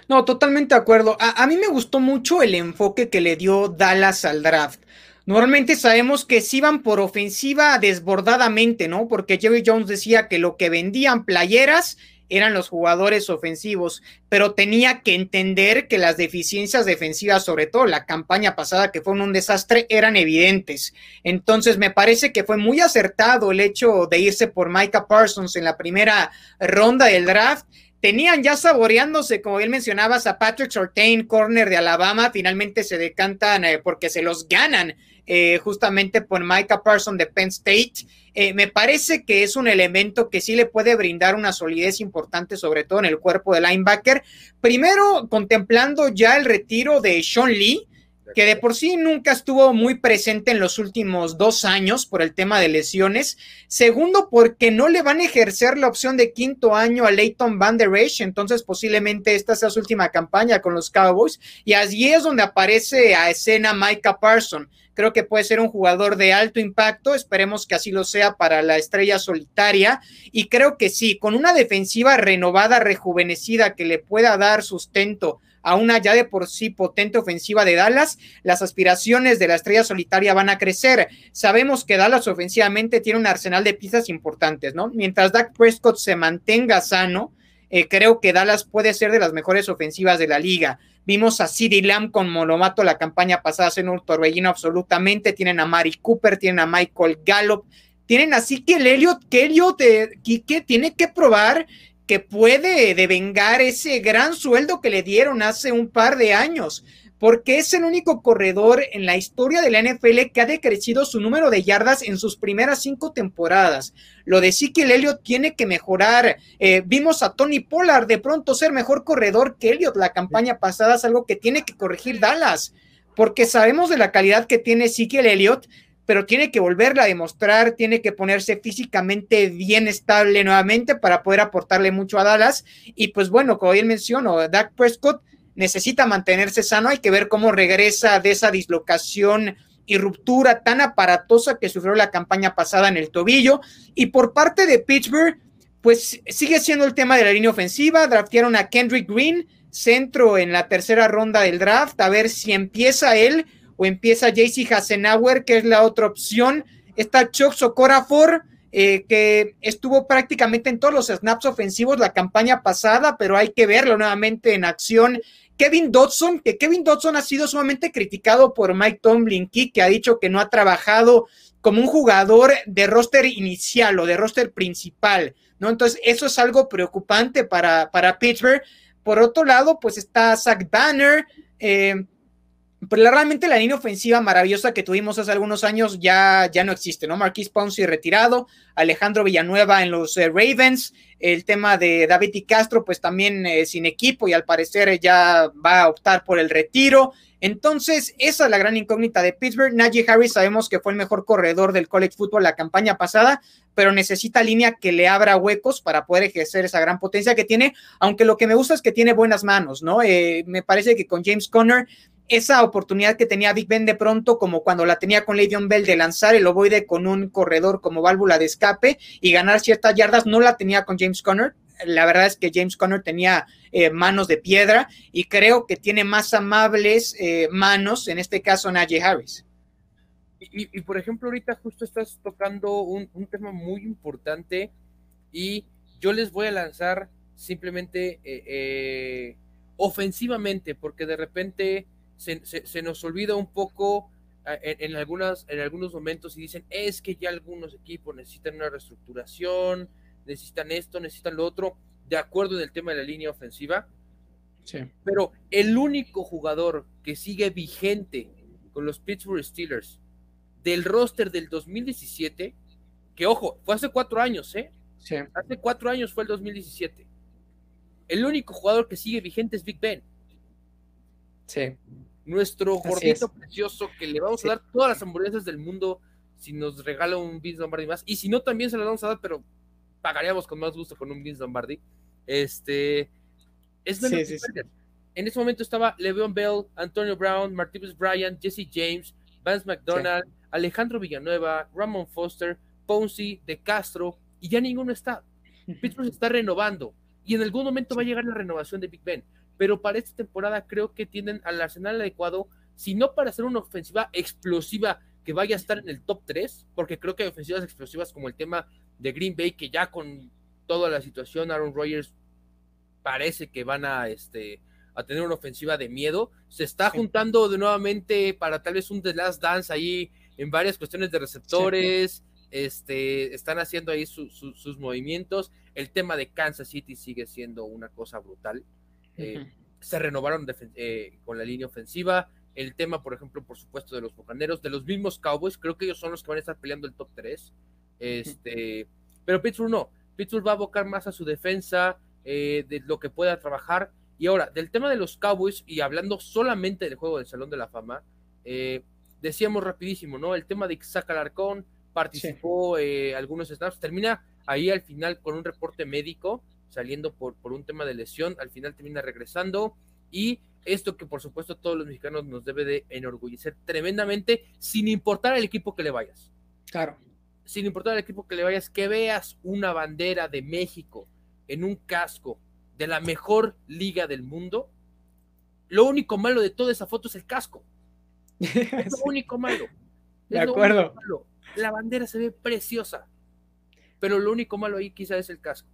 No, totalmente de acuerdo. A, mí me gustó mucho el enfoque que le dio Dallas al draft. Normalmente sabemos que si van por ofensiva desbordadamente, ¿no? Porque Jerry Jones decía que lo que vendían playeras eran los jugadores ofensivos, pero tenía que entender que las deficiencias defensivas, sobre todo la campaña pasada que fue un desastre, eran evidentes. Entonces me parece que fue muy acertado el hecho de irse por Micah Parsons en la primera ronda del draft. Tenían ya saboreándose, como bien mencionabas, a Patrick Sortain, corner de Alabama, finalmente se decantan eh, porque se los ganan eh, justamente por Micah Parsons de Penn State. Eh, me parece que es un elemento que sí le puede brindar una solidez importante, sobre todo en el cuerpo de linebacker. Primero, contemplando ya el retiro de Sean Lee, que de por sí nunca estuvo muy presente en los últimos dos años por el tema de lesiones. Segundo, porque no le van a ejercer la opción de quinto año a Leighton Van Der Esch, entonces posiblemente esta sea su última campaña con los Cowboys. Y allí es donde aparece a escena Micah Parson. Creo que puede ser un jugador de alto impacto, esperemos que así lo sea para la estrella solitaria. Y creo que sí, con una defensiva renovada, rejuvenecida, que le pueda dar sustento a una ya de por sí potente ofensiva de Dallas, las aspiraciones de la estrella solitaria van a crecer. Sabemos que Dallas ofensivamente tiene un arsenal de piezas importantes, ¿no? Mientras Dak Prescott se mantenga sano, eh, creo que Dallas puede ser de las mejores ofensivas de la liga. Vimos a CeeDee Lamb con Monomato la campaña pasada en un torbellino absolutamente. Tienen a Mari Cooper, tienen a Michael Gallup, tienen así que el Elliot, que Elliot eh, que tiene que probar que puede devengar ese gran sueldo que le dieron hace un par de años, porque es el único corredor en la historia de la NFL que ha decrecido su número de yardas en sus primeras cinco temporadas. Lo de Ezekiel Elliott tiene que mejorar. Eh, vimos a Tony Pollard de pronto ser mejor corredor que Elliott la campaña pasada, es algo que tiene que corregir Dallas, porque sabemos de la calidad que tiene Ezekiel Elliott, pero tiene que volverla a demostrar, tiene que ponerse físicamente bien estable nuevamente para poder aportarle mucho a Dallas. Y pues bueno, como bien menciono, Dak Prescott necesita mantenerse sano, hay que ver cómo regresa de esa dislocación y ruptura tan aparatosa que sufrió la campaña pasada en el tobillo. Y por parte de Pittsburgh, pues sigue siendo el tema de la línea ofensiva, draftearon a Kendrick Green, centro en la tercera ronda del draft, a ver si empieza él o empieza JC Hasenauer, que es la otra opción. Está Chuck Socorafor, eh, que estuvo prácticamente en todos los snaps ofensivos la campaña pasada, pero hay que verlo nuevamente en acción. Kevin Dodson, que Kevin Dodson ha sido sumamente criticado por Mike Tomlin, que ha dicho que no ha trabajado como un jugador de roster inicial o de roster principal, ¿no? Entonces, eso es algo preocupante para, para Pittsburgh. Por otro lado, pues está Zach Banner, eh, pero realmente la línea ofensiva maravillosa que tuvimos hace algunos años ya, ya no existe, ¿no? Marquis Ponce retirado, Alejandro Villanueva en los eh, Ravens, el tema de David y Castro, pues también eh, sin equipo y al parecer ya va a optar por el retiro. Entonces, esa es la gran incógnita de Pittsburgh. Najee Harris sabemos que fue el mejor corredor del college football la campaña pasada, pero necesita línea que le abra huecos para poder ejercer esa gran potencia que tiene, aunque lo que me gusta es que tiene buenas manos, ¿no? Eh, me parece que con James Conner esa oportunidad que tenía Big Ben de pronto, como cuando la tenía con Le'Veon Bell de lanzar el ovoide con un corredor como válvula de escape y ganar ciertas yardas, no la tenía con James Conner. La verdad es que James Conner tenía eh, manos de piedra y creo que tiene más amables eh, manos, en este caso Najee Harris. Y, por ejemplo, ahorita justo estás tocando un, tema muy importante y yo les voy a lanzar simplemente eh, ofensivamente, porque de repente se, nos olvida un poco ah, en, algunas, en algunos momentos y dicen, es que ya algunos equipos necesitan una reestructuración, necesitan esto, necesitan lo otro, de acuerdo en el tema de la línea ofensiva. Sí. Pero el único jugador que sigue vigente con los Pittsburgh Steelers del roster del 2017, que ojo, fue hace cuatro años, ¿eh? Sí. Hace cuatro años fue el 2017. El único jugador que sigue vigente es Big Ben. Sí. Nuestro gordito precioso que le vamos a dar todas las hamburguesas del mundo si nos regala un Vince Lombardi más. Y si no, también se las vamos a dar, pero pagaríamos con más gusto con un Vince Lombardi. Este. Es En ese momento estaba Le'Veon Bell, Antonio Brown, Martinez Bryant, Jesse James, Vance McDonald, Alejandro Villanueva, Ramon Foster, Ponzi, De Castro, y ya ninguno está. [LAUGHS] Pittsburgh se está renovando y en algún momento va a llegar la renovación de Big Ben, pero para esta temporada creo que tienen al arsenal adecuado, si no para hacer una ofensiva explosiva que vaya a estar en el top 3, porque creo que hay ofensivas explosivas como el tema de Green Bay, que ya con toda la situación, Aaron Rodgers parece que van a, este, a tener una ofensiva de miedo. Se está juntando de nuevamente para tal vez un The Last Dance ahí en varias cuestiones de receptores. Este, están haciendo ahí sus movimientos. El tema de Kansas City sigue siendo una cosa brutal. Eh, se renovaron eh, con la línea ofensiva. El tema, por ejemplo, por supuesto, de los Bucaneros, de los mismos Cowboys, creo que ellos son los que van a estar peleando el top 3. Este, pero Pittsburgh no. Pittsburgh va a abocar más a su defensa, eh, de lo que pueda trabajar. Y ahora, del tema de los Cowboys, y hablando solamente del juego del Salón de la Fama, decíamos rapidísimo, ¿no? El tema de Isaac Alarcón participó eh, algunos snaps, termina ahí al final con un reporte médico, saliendo por, por un tema de lesión, al final termina regresando y esto que por supuesto todos los mexicanos nos debe de enorgullecer tremendamente, sin importar el equipo que le vayas. Claro. Sin importar el equipo que le vayas, que veas una bandera de México en un casco de la mejor liga del mundo, lo único malo de toda esa foto es el casco. [LAUGHS] Es lo único malo. de acuerdo. La bandera se ve preciosa. Pero lo único malo ahí quizá es el casco.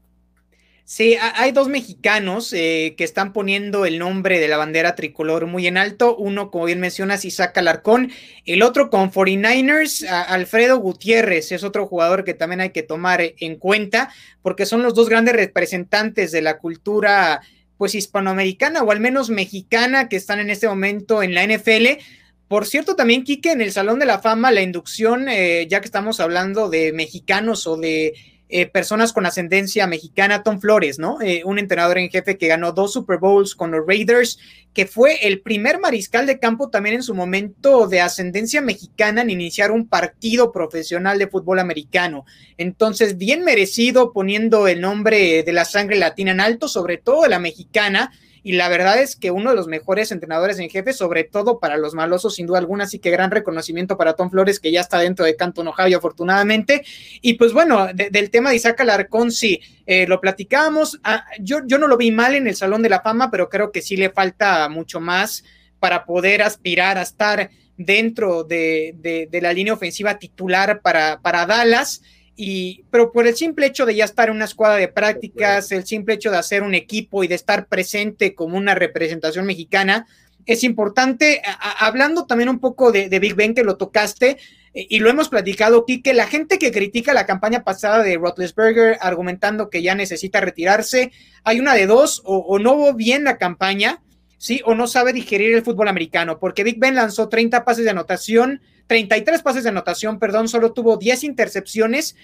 Sí, hay dos mexicanos eh, que están poniendo el nombre de la bandera tricolor muy en alto. Uno, como bien mencionas, Isaac Alarcón. El otro con 49ers, Alfredo Gutiérrez, es otro jugador que también hay que tomar en cuenta, porque son los dos grandes representantes de la cultura pues hispanoamericana o al menos mexicana que están en este momento en la NFL. Por cierto, también, Quique, en el Salón de la Fama, la inducción, eh, ya que estamos hablando de mexicanos o de eh, personas con ascendencia mexicana, Tom Flores, ¿no? Eh, un entrenador en jefe que ganó dos Super Bowls con los Raiders, que fue el primer mariscal de campo también en su momento de ascendencia mexicana en iniciar un partido profesional de fútbol americano. Entonces, bien merecido poniendo el nombre de la sangre latina en alto, sobre todo la mexicana y la verdad es que uno de los mejores entrenadores en jefe, sobre todo para los malosos, sin duda alguna, así que gran reconocimiento para Tom Flores, que ya está dentro de Canto Ohio, afortunadamente. Y pues bueno, del tema de Isaac Alarcón, sí, eh, lo platicábamos. Ah, yo, yo no lo vi mal en el Salón de la Fama, pero creo que sí le falta mucho más para poder aspirar a estar dentro de, de la línea ofensiva titular para, para Dallas. Y, pero por el simple hecho de ya estar en una escuadra de prácticas, el simple hecho de hacer un equipo y de estar presente como una representación mexicana, es importante. hablando también un poco de, Big Ben, que lo tocaste, eh, y lo hemos platicado aquí, que la gente que critica la campaña pasada de Roethlisberger argumentando que ya necesita retirarse, hay una de dos, o, o no hubo bien la campaña, ¿sí? O no sabe digerir el fútbol americano, porque Big Ben lanzó 30 pases de anotación, 33 pases de anotación, perdón, solo tuvo 10 intercepciones,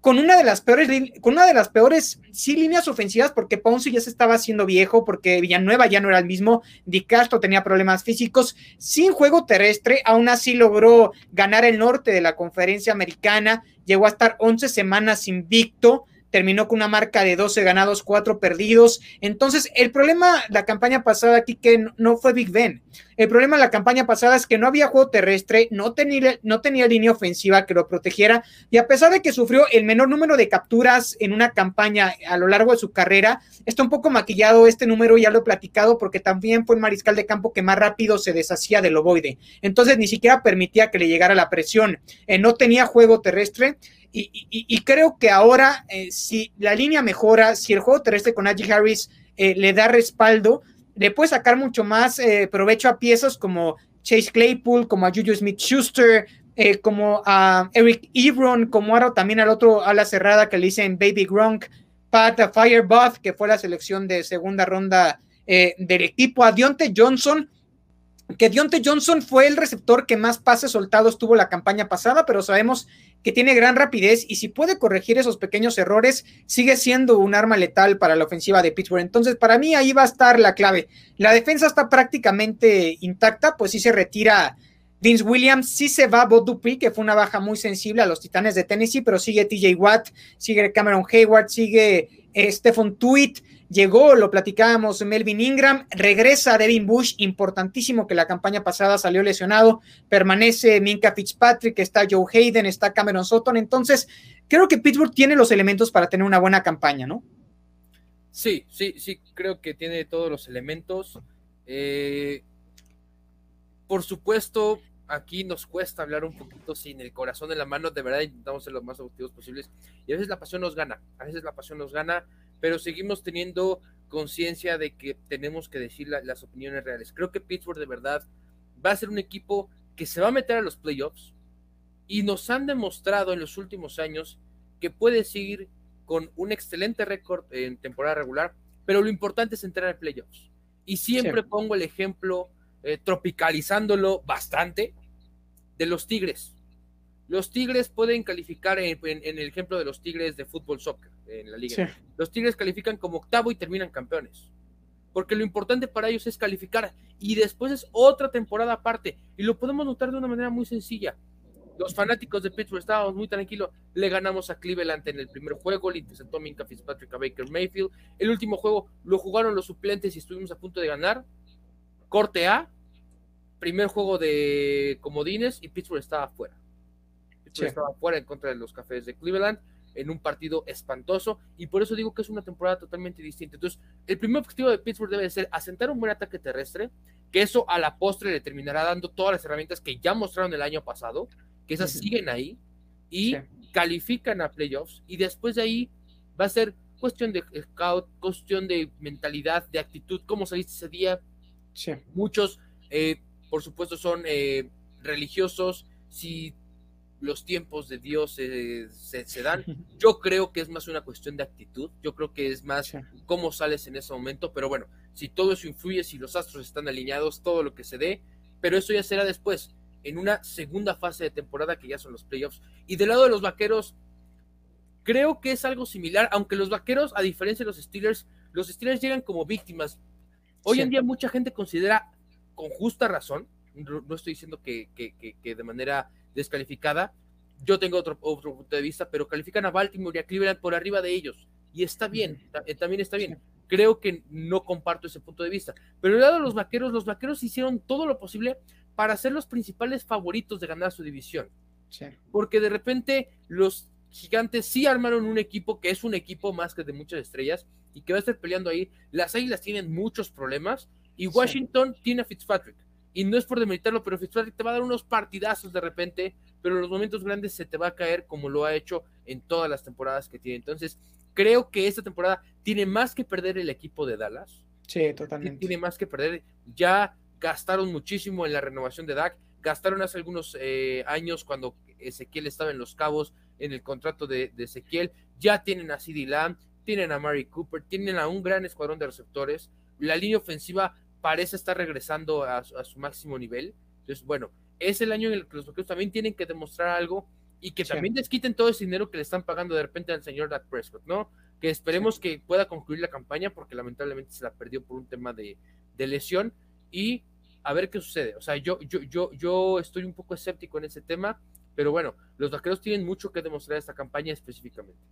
con una de las peores, con una de las peores, sí, líneas ofensivas, porque Ponce ya se estaba haciendo viejo, porque Villanueva ya no era el mismo, Di Castro tenía problemas físicos, sin juego terrestre, aún así logró ganar el norte de la conferencia americana, llegó a estar 11 semanas invicto, terminó con una marca de 12 ganados, 4 perdidos. Entonces, el problema la campaña pasada aquí que no fue Big Ben. El problema la campaña pasada es que no había juego terrestre, no tenía, no tenía línea ofensiva que lo protegiera y a pesar de que sufrió el menor número de capturas en una campaña a lo largo de su carrera, está un poco maquillado este número, ya lo he platicado, porque también fue el mariscal de campo que más rápido se deshacía del ovoide. Entonces, ni siquiera permitía que le llegara la presión. Eh, no tenía juego terrestre y, creo que ahora, eh, si la línea mejora, si el juego terrestre con Najee Harris eh, le da respaldo, le puede sacar mucho más eh, provecho a piezas como Chase Claypool, como a Juju Smith Schuster, como a Eric Ebron, como ahora también al otro ala cerrada que le dicen Baby Gronk, Pat Firebuff, que fue la selección de segunda ronda del equipo, a Dionte Johnson, que Dionte Johnson fue el receptor que más pases soltados tuvo la campaña pasada, pero sabemos que tiene gran rapidez y si puede corregir esos pequeños errores, sigue siendo un arma letal para la ofensiva de Pittsburgh. Entonces, para mí ahí va a estar la clave. La defensa está prácticamente intacta, pues sí se retira Vince Williams, sí se va Bob Dupree, que fue una baja muy sensible a los Titanes de Tennessee, pero sigue TJ Watt, sigue Cameron Hayward, sigue eh, Stephen Tweet llegó, lo platicábamos, Melvin Ingram, regresa Devin Bush, importantísimo que la campaña pasada salió lesionado, permanece Minka Fitzpatrick, está Joe Hayden, está Cameron Sutton, entonces creo que Pittsburgh tiene los elementos para tener una buena campaña, ¿no? Sí, sí, sí, creo que tiene todos los elementos. Eh, por supuesto, aquí nos cuesta hablar un poquito sin el corazón en la mano, de verdad intentamos ser lo más objetivos posibles y a veces la pasión nos gana, a veces la pasión nos gana pero seguimos teniendo conciencia de que tenemos que decir las opiniones reales. Creo que Pittsburgh de verdad va a ser un equipo que se va a meter a los playoffs y nos han demostrado en los últimos años que puede seguir con un excelente récord en temporada regular, pero lo importante es entrar a playoffs. Y siempre pongo el ejemplo, eh, tropicalizándolo bastante, de los Tigres. Los Tigres pueden calificar en, el ejemplo de los Tigres de fútbol soccer en la liga. Los Tigres califican como octavo y terminan campeones. Porque lo importante para ellos es calificar y después es otra temporada aparte. Y lo podemos notar de una manera muy sencilla. Los fanáticos de Pittsburgh estábamos muy tranquilos. Le ganamos a Cleveland en el primer juego. Le interceptó Minka Fitzpatrick a Baker Mayfield. El último juego lo jugaron los suplentes y estuvimos a punto de ganar. Corte A. Primer juego de comodines y Pittsburgh estaba fuera. Estaba fuera en contra de los Cafés de Cleveland en un partido espantoso y por eso digo que es una temporada totalmente distinta. Entonces, el primer objetivo de Pittsburgh debe ser asentar un buen ataque terrestre, que eso a la postre le terminará dando todas las herramientas que ya mostraron el año pasado, que esas siguen ahí y califican a playoffs y después de ahí va a ser cuestión de scout, cuestión de mentalidad, de actitud, cómo saliste ese día. Muchos, eh, por supuesto, son eh, religiosos. Si los tiempos de Dios se, dan. [LAUGHS] Yo creo que es más una cuestión de actitud, yo creo que es más cómo sales en ese momento, pero bueno, si todo eso influye, si los astros están alineados, todo lo que se dé, pero eso ya será después, en una segunda fase de temporada que ya son los playoffs. Y del lado de los vaqueros, creo que es algo similar, aunque los vaqueros, a diferencia de los Steelers, los Steelers llegan como víctimas. Hoy en día mucha gente considera, con justa razón, no, estoy diciendo que, que de manera descalificada. Yo tengo otro, otro punto de vista, pero califican a Baltimore y a Cleveland por arriba de ellos. Y está bien, eh, también está bien. Creo que no comparto ese punto de vista. Pero el lado de los vaqueros, los vaqueros hicieron todo lo posible para ser los principales favoritos de ganar su división. Porque de repente los gigantes sí armaron un equipo que es un equipo más que de muchas estrellas y que va a estar peleando ahí. Las águilas tienen muchos problemas y Washington tiene a Fitzpatrick. Y no es por demeritarlo, pero Fitzpatrick te va a dar unos partidazos de repente, pero en los momentos grandes se te va a caer como lo ha hecho en todas las temporadas que tiene. Entonces, creo que esta temporada tiene más que perder el equipo de Dallas. Sí, totalmente. Tiene más que perder. Ya gastaron muchísimo en la renovación de Dak. Gastaron hace algunos eh, años cuando Ezequiel estaba en los cabos en el contrato de, Ezequiel. Ya tienen a CD Lamb, tienen a Mary Cooper, tienen a un gran escuadrón de receptores. La línea ofensiva parece estar regresando a, su máximo nivel. Entonces, bueno, es el año en el que los vaqueros también tienen que demostrar algo y que también les quiten todo ese dinero que le están pagando de repente al señor Dak Prescott, ¿no? Que esperemos que pueda concluir la campaña porque lamentablemente se la perdió por un tema de, lesión y a ver qué sucede. O sea, yo, yo, yo, yo estoy un poco escéptico en ese tema, pero bueno, los vaqueros tienen mucho que demostrar esta campaña específicamente.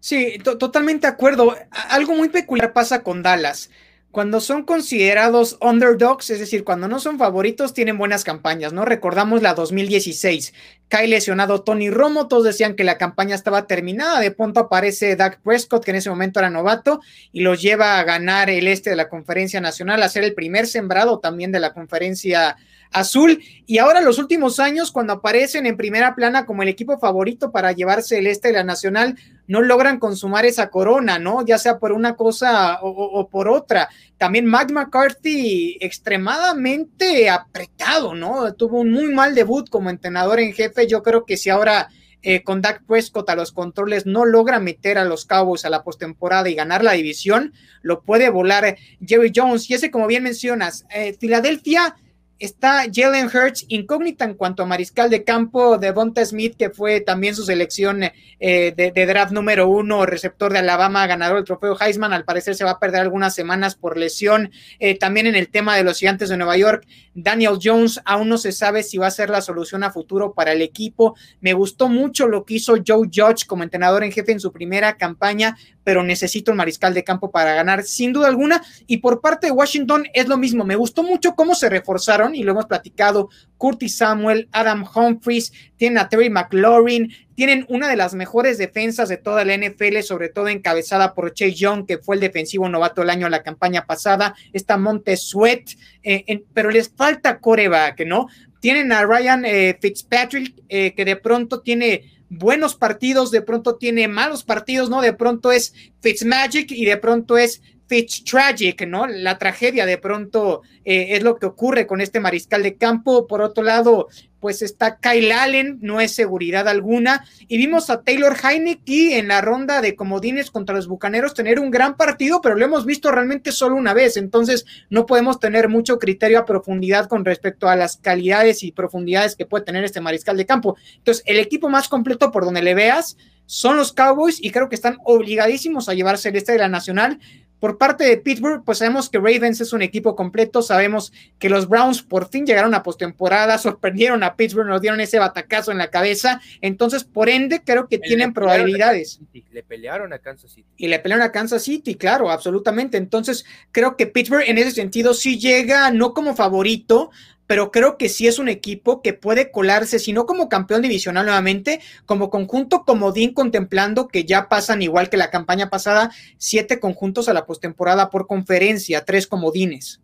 Sí, totalmente de acuerdo. Algo muy peculiar pasa con Dallas. Cuando son considerados underdogs, es decir, cuando no son favoritos, tienen buenas campañas, ¿no? Recordamos la 2016, cae lesionado Tony Romo, todos decían que la campaña estaba terminada, de pronto aparece Doug Prescott, que en ese momento era novato, y los lleva a ganar el este de la conferencia nacional, a ser el primer sembrado también de la conferencia azul. Y ahora los últimos años, cuando aparecen en primera plana como el equipo favorito para llevarse el este de la nacional, no logran consumar esa corona, ¿no? Ya sea por una cosa o, por otra. También Mike McCarthy extremadamente apretado, ¿no? Tuvo un muy mal debut como entrenador en jefe. Yo creo que si ahora eh, con Dak Prescott a los controles no logra meter a los Cowboys a la postemporada y ganar la división, lo puede volar Jerry Jones. Y ese, como bien mencionas, eh, Filadelfia está Jalen Hurts, incógnita en cuanto a mariscal de campo, de Bonta Smith, que fue también su selección eh, de, draft número uno, receptor de Alabama, ganador del trofeo Heisman, al parecer se va a perder algunas semanas por lesión. Eh, también en el tema de los gigantes de Nueva York, Daniel Jones, aún no se sabe si va a ser la solución a futuro para el equipo. Me gustó mucho lo que hizo Joe Judge como entrenador en jefe en su primera campaña, pero necesito el mariscal de campo para ganar, sin duda alguna. Y por parte de Washington es lo mismo. Me gustó mucho cómo se reforzaron y lo hemos platicado. Curtis Samuel, Adam Humphries, tienen a Terry McLaurin, tienen una de las mejores defensas de toda la NFL, sobre todo encabezada por Chase Young, que fue el defensivo novato del año la campaña pasada. Está Monte Sweat, eh, pero les falta coreback, ¿no? Tienen a Ryan eh, Fitzpatrick, eh, que de pronto tiene buenos partidos, de pronto tiene malos partidos, ¿no? De pronto es Fitzmagic y de pronto es Fitz Tragic, ¿no? La tragedia de pronto eh, es lo que ocurre con este mariscal de campo. Por otro lado, pues está Kyle Allen, no es seguridad alguna. Y vimos a Taylor Heineke en la ronda de comodines contra los Bucaneros tener un gran partido, pero lo hemos visto realmente solo una vez. Entonces, no podemos tener mucho criterio a profundidad con respecto a las calidades y profundidades que puede tener este mariscal de campo. Entonces, el equipo más completo por donde le veas son los Cowboys y creo que están obligadísimos a llevarse el este de la Nacional por parte de Pittsburgh, pues sabemos que Ravens es un equipo completo, sabemos que los Browns por fin llegaron a postemporada, [LAUGHS] sorprendieron a Pittsburgh, nos dieron ese batacazo en la cabeza, entonces por ende creo que tienen probabilidades. Le pelearon a Kansas City. Y le pelearon a Kansas City, claro, absolutamente. Entonces creo que Pittsburgh en ese sentido sí llega no como favorito, pero creo que sí es un equipo que puede colarse, si no como campeón divisional nuevamente, como conjunto comodín contemplando que ya pasan igual que la campaña pasada, siete conjuntos a la postemporada por conferencia, tres comodines.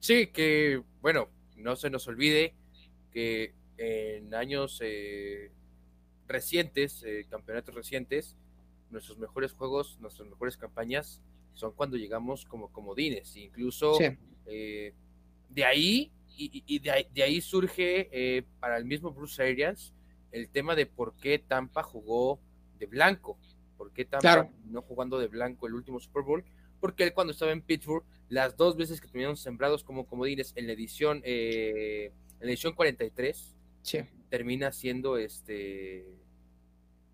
Sí, que bueno, no se nos olvide que en años eh, recientes, eh, campeonatos recientes, nuestros mejores juegos, nuestras mejores campañas son cuando llegamos como comodines, incluso eh, de ahí, y, de, ahí, surge eh, para el mismo Bruce Arians el tema de por qué Tampa jugó de blanco, por qué Tampa no jugando de blanco el último Super Bowl, porque él cuando estaba en Pittsburgh, las dos veces que tuvieron sembrados como comodines en la edición, eh, en la edición 43, termina siendo este,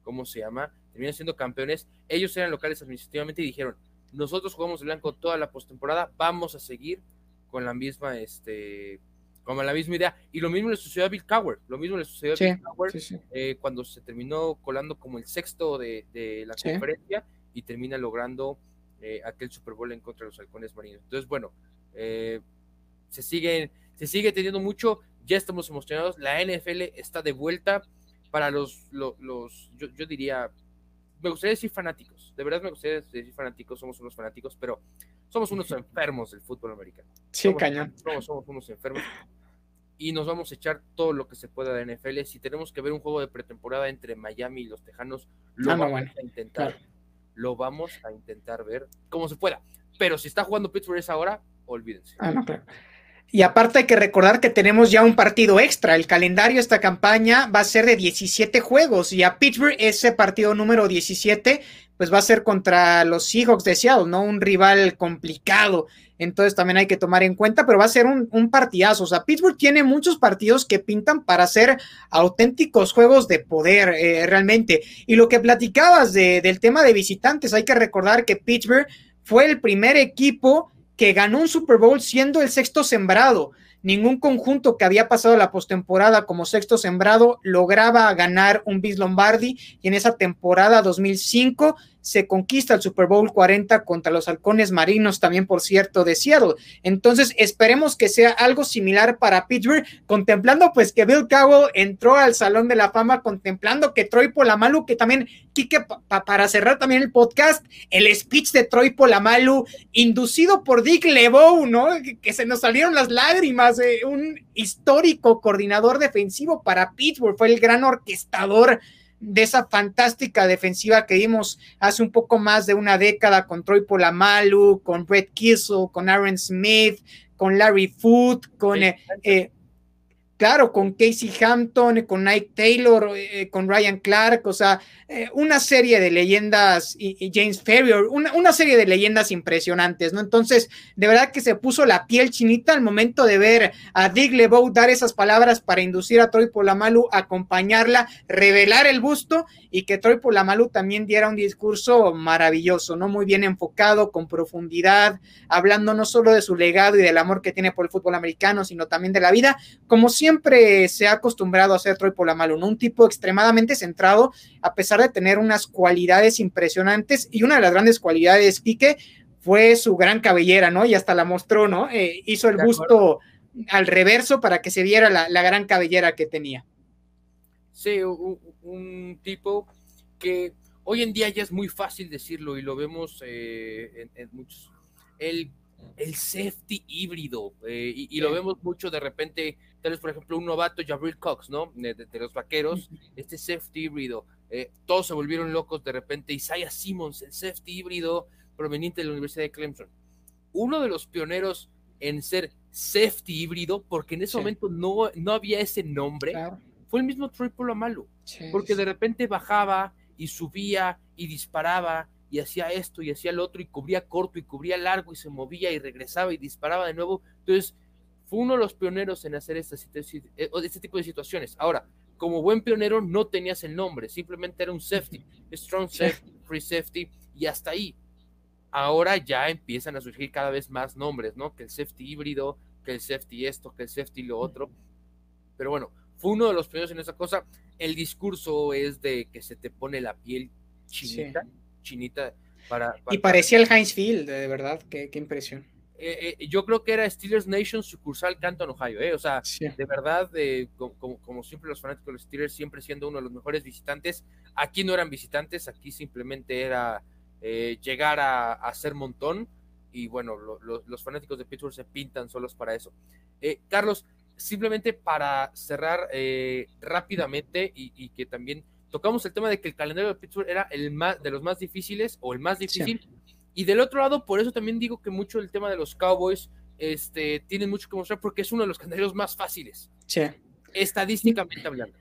¿cómo se llama? Termina siendo campeones. Ellos eran locales administrativamente y dijeron, nosotros jugamos de blanco toda la postemporada, vamos a seguir con la misma, este, como la misma idea. Y lo mismo le sucedió a Bill Cowher, lo mismo le sucedió a Bill Cowher eh, cuando se terminó colando como el sexto de, la conferencia y termina logrando eh, aquel Super Bowl en contra de los halcones marinos. Entonces, bueno, eh, se, sigue, se sigue teniendo mucho, ya estamos emocionados, la NFL está de vuelta para los, los, los yo, yo diría, me gustaría decir fanáticos, de verdad me gustaría decir fanáticos, somos unos fanáticos, pero somos unos enfermos del fútbol americano. Sí, cañón. Somos, unos enfermos. Y nos vamos a echar todo lo que se pueda de NFL. Si tenemos que ver un juego de pretemporada entre Miami y los Tejanos, lo ah, vamos a intentar. Lo vamos a intentar ver como se pueda. Pero si está jugando Pittsburgh esa hora, olvídense. Ah, no, claro. Y aparte hay que recordar que tenemos ya un partido extra. El calendario de esta campaña va a ser de 17 juegos y a Pittsburgh ese partido número 17 pues va a ser contra los Seahawks de Seattle, ¿no? Un rival complicado. Entonces también hay que tomar en cuenta, pero va a ser un, partidazo. O sea, Pittsburgh tiene muchos partidos que pintan para ser auténticos juegos de poder, eh, realmente. Y lo que platicabas del tema de visitantes, hay que recordar que Pittsburgh fue el primer equipo que ganó un Super Bowl siendo el sexto sembrado. Ningún conjunto que había pasado la postemporada como sexto sembrado lograba ganar un Bis Lombardi y en esa temporada 2005 se conquista el Super Bowl 40 contra los halcones marinos, también por cierto, de Seattle. Entonces, esperemos que sea algo similar para Pittsburgh, contemplando pues que Bill Cowell entró al Salón de la Fama, contemplando que Troy Polamalu, que también, Kike, para cerrar también el podcast, el speech de Troy Polamalu, inducido por Dick LeBeau, ¿no? Que, se nos salieron las lágrimas, eh, un histórico coordinador defensivo para Pittsburgh, fue el gran orquestador de esa fantástica defensiva que vimos hace un poco más de una década con Troy Polamalu, con Brett Kissel, con Aaron Smith, con Larry Foote, con eh, eh, claro, con Casey Hampton, con Nike Taylor, eh, con Ryan Clark, o sea, eh, una serie de leyendas y, James Ferrier, una, una, serie de leyendas impresionantes, ¿no? Entonces, de verdad que se puso la piel chinita al momento de ver a Dick LeBeau dar esas palabras para inducir a Troy Polamalu a acompañarla, revelar el busto y que Troy Polamalu también diera un discurso maravilloso, ¿no? Muy bien enfocado, con profundidad, hablando no solo de su legado y del amor que tiene por el fútbol americano, sino también de la vida, como siempre se ha acostumbrado a ser Troy Polamalu, ¿no? Un tipo extremadamente centrado, a pesar de tener unas cualidades impresionantes y una de las grandes cualidades, Quique, fue su gran cabellera, ¿no? Y hasta la mostró, ¿no? Eh, hizo el busto al reverso para que se viera la, gran cabellera que tenía. Sí, un, tipo que hoy en día ya es muy fácil decirlo y lo vemos eh, en, muchos. El, el safety híbrido, eh, y, lo vemos mucho de repente, tal vez por ejemplo un novato, Jabril Cox, ¿no? De, de los vaqueros, este safety híbrido eh, todos se volvieron locos de repente. Isaiah Simmons, el safety híbrido proveniente de la Universidad de Clemson. Uno de los pioneros en ser safety híbrido, porque en ese momento no, no había ese nombre, fue el mismo Troy Polamalu, porque de repente bajaba y subía y disparaba y hacía esto y hacía lo otro y cubría corto y cubría largo y se movía y regresaba y disparaba de nuevo. Entonces, fue uno de los pioneros en hacer este, este tipo de situaciones. Ahora, como buen pionero no tenías el nombre, simplemente era un safety, strong safety, free safety y hasta ahí. Ahora ya empiezan a surgir cada vez más nombres, ¿no? Que el safety híbrido, que el safety esto, que el safety lo otro. Pero bueno, fue uno de los primeros en esa cosa. El discurso es de que se te pone la piel chinita, chinita para, Y parecía el Heinz Field, de verdad, qué, qué impresión. Eh, eh, yo creo que era Steelers Nation sucursal Canton, Ohio, ¿eh? o sea, de verdad, como, siempre los fanáticos de los Steelers siempre siendo uno de los mejores visitantes, aquí no eran visitantes, aquí simplemente era llegar a, hacer montón y bueno, los fanáticos de Pittsburgh se pintan solos para eso. Carlos, simplemente para cerrar rápidamente y, que también tocamos el tema de que el calendario de Pittsburgh era el más de los más difíciles o el más difícil. Y del otro lado, por eso también digo que mucho el tema de los Cowboys este, tienen mucho que mostrar porque es uno de los calendarios más fáciles. Sí. Estadísticamente hablando.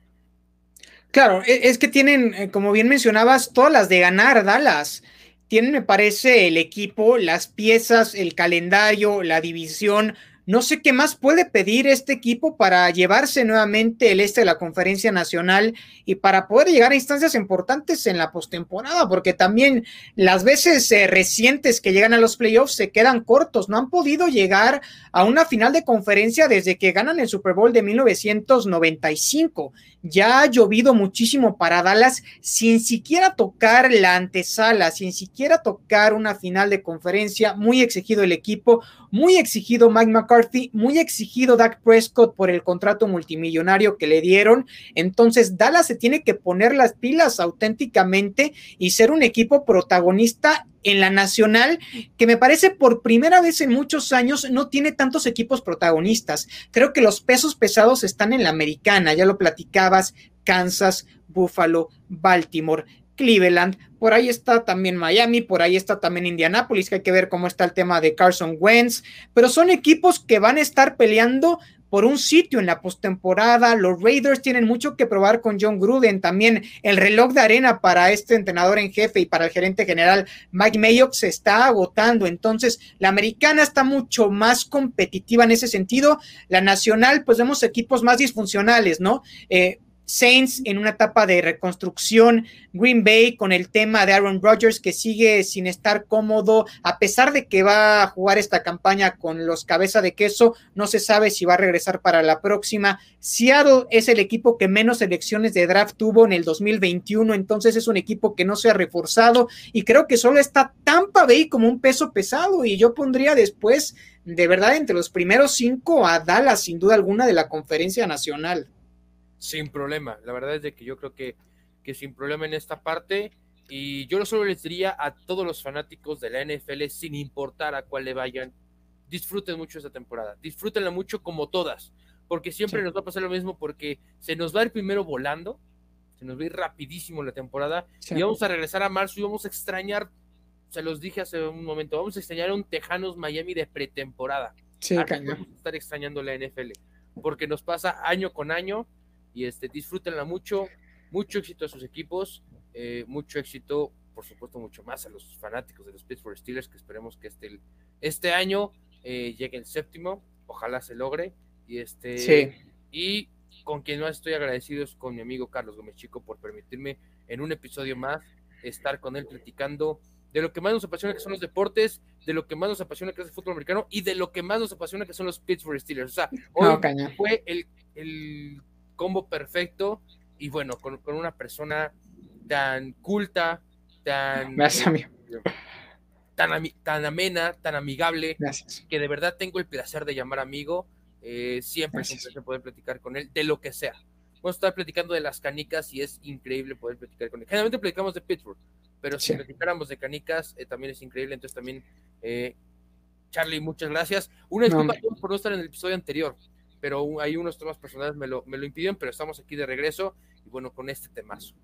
Claro, e, es que tienen, eh, como bien mencionabas, todas las de ganar Dallas. Tienen, me parece, el equipo, las piezas, el calendario, la división, no sé qué más puede pedir este equipo para llevarse nuevamente el este de la conferencia nacional y para poder llegar a instancias importantes en la postemporada, porque también las veces eh, recientes que llegan a los playoffs se quedan cortos, no han podido llegar a una final de conferencia desde que ganan el Super Bowl de 1995. Ya ha llovido muchísimo para Dallas sin siquiera tocar la antesala, sin siquiera tocar una final de conferencia, muy exigido el equipo, muy exigido Mike McCarthy, muy exigido Dak Prescott por el contrato multimillonario que le dieron. Entonces, Dallas se tiene que poner las pilas auténticamente y ser un equipo protagonista en la nacional, que me parece por primera vez en muchos años no tiene tantos equipos protagonistas. Creo que los pesos pesados están en la americana, ya lo platicabas, Kansas, Buffalo, Baltimore. Cleveland, por ahí está también Miami, por ahí está también Indianapolis, que hay que ver cómo está el tema de Carson Wentz, pero son equipos que van a estar peleando por un sitio en la postemporada. Los Raiders tienen mucho que probar con John Gruden. También el reloj de arena para este entrenador en jefe y para el gerente general Mike Mayock se está agotando. Entonces, la americana está mucho más competitiva en ese sentido. La nacional, pues vemos equipos más disfuncionales, ¿no? Eh, Saints en una etapa de reconstrucción, Green Bay con el tema de Aaron Rodgers que sigue sin estar cómodo, a pesar de que va a jugar esta campaña con los cabeza de queso, no se sabe si va a regresar para la próxima. Seattle es el equipo que menos elecciones de draft tuvo en el 2021, entonces es un equipo que no se ha reforzado y creo que solo está Tampa Bay como un peso pesado y yo pondría después, de verdad, entre los primeros cinco a Dallas, sin duda alguna, de la conferencia nacional sin problema. La verdad es de que yo creo que, que sin problema en esta parte. Y yo solo les diría a todos los fanáticos de la NFL, sin importar a cuál le vayan, disfruten mucho esta temporada. Disfrútenla mucho como todas, porque siempre nos va a pasar lo mismo, porque se nos va a ir primero volando, se nos va a ir rapidísimo la temporada, y vamos a regresar a marzo y vamos a extrañar, se los dije hace un momento, vamos a extrañar a un Tejanos Miami de pretemporada. Sí, vamos a estar extrañando la NFL, porque nos pasa año con año y este, disfrútenla mucho, mucho éxito a sus equipos, eh, mucho éxito, por supuesto, mucho más a los fanáticos de los Pittsburgh Steelers, que esperemos que este, este año eh, llegue el séptimo, ojalá se logre, y este, y con quien más estoy agradecido es con mi amigo Carlos Gómez Chico por permitirme en un episodio más estar con él platicando de lo que más nos apasiona que son los deportes, de lo que más nos apasiona que es el fútbol americano y de lo que más nos apasiona que son los Pittsburgh Steelers. O sea, hoy fue el, el combo perfecto y bueno, con, una persona tan culta, tan, tan, tan, amena, tan amigable, que de verdad tengo el placer de llamar amigo. Eh, siempre es un placer poder platicar con él de lo que sea. Vamos a estar platicando de las canicas y es increíble poder platicar con él. Generalmente platicamos de Pittsburgh, pero si platicáramos de canicas eh, también es increíble. Entonces también, eh, Charlie, muchas gracias. Una disculpa por no estar en el episodio anterior pero hay unos temas personales me lo, me lo impiden, pero estamos aquí de regreso y bueno, con este temazo.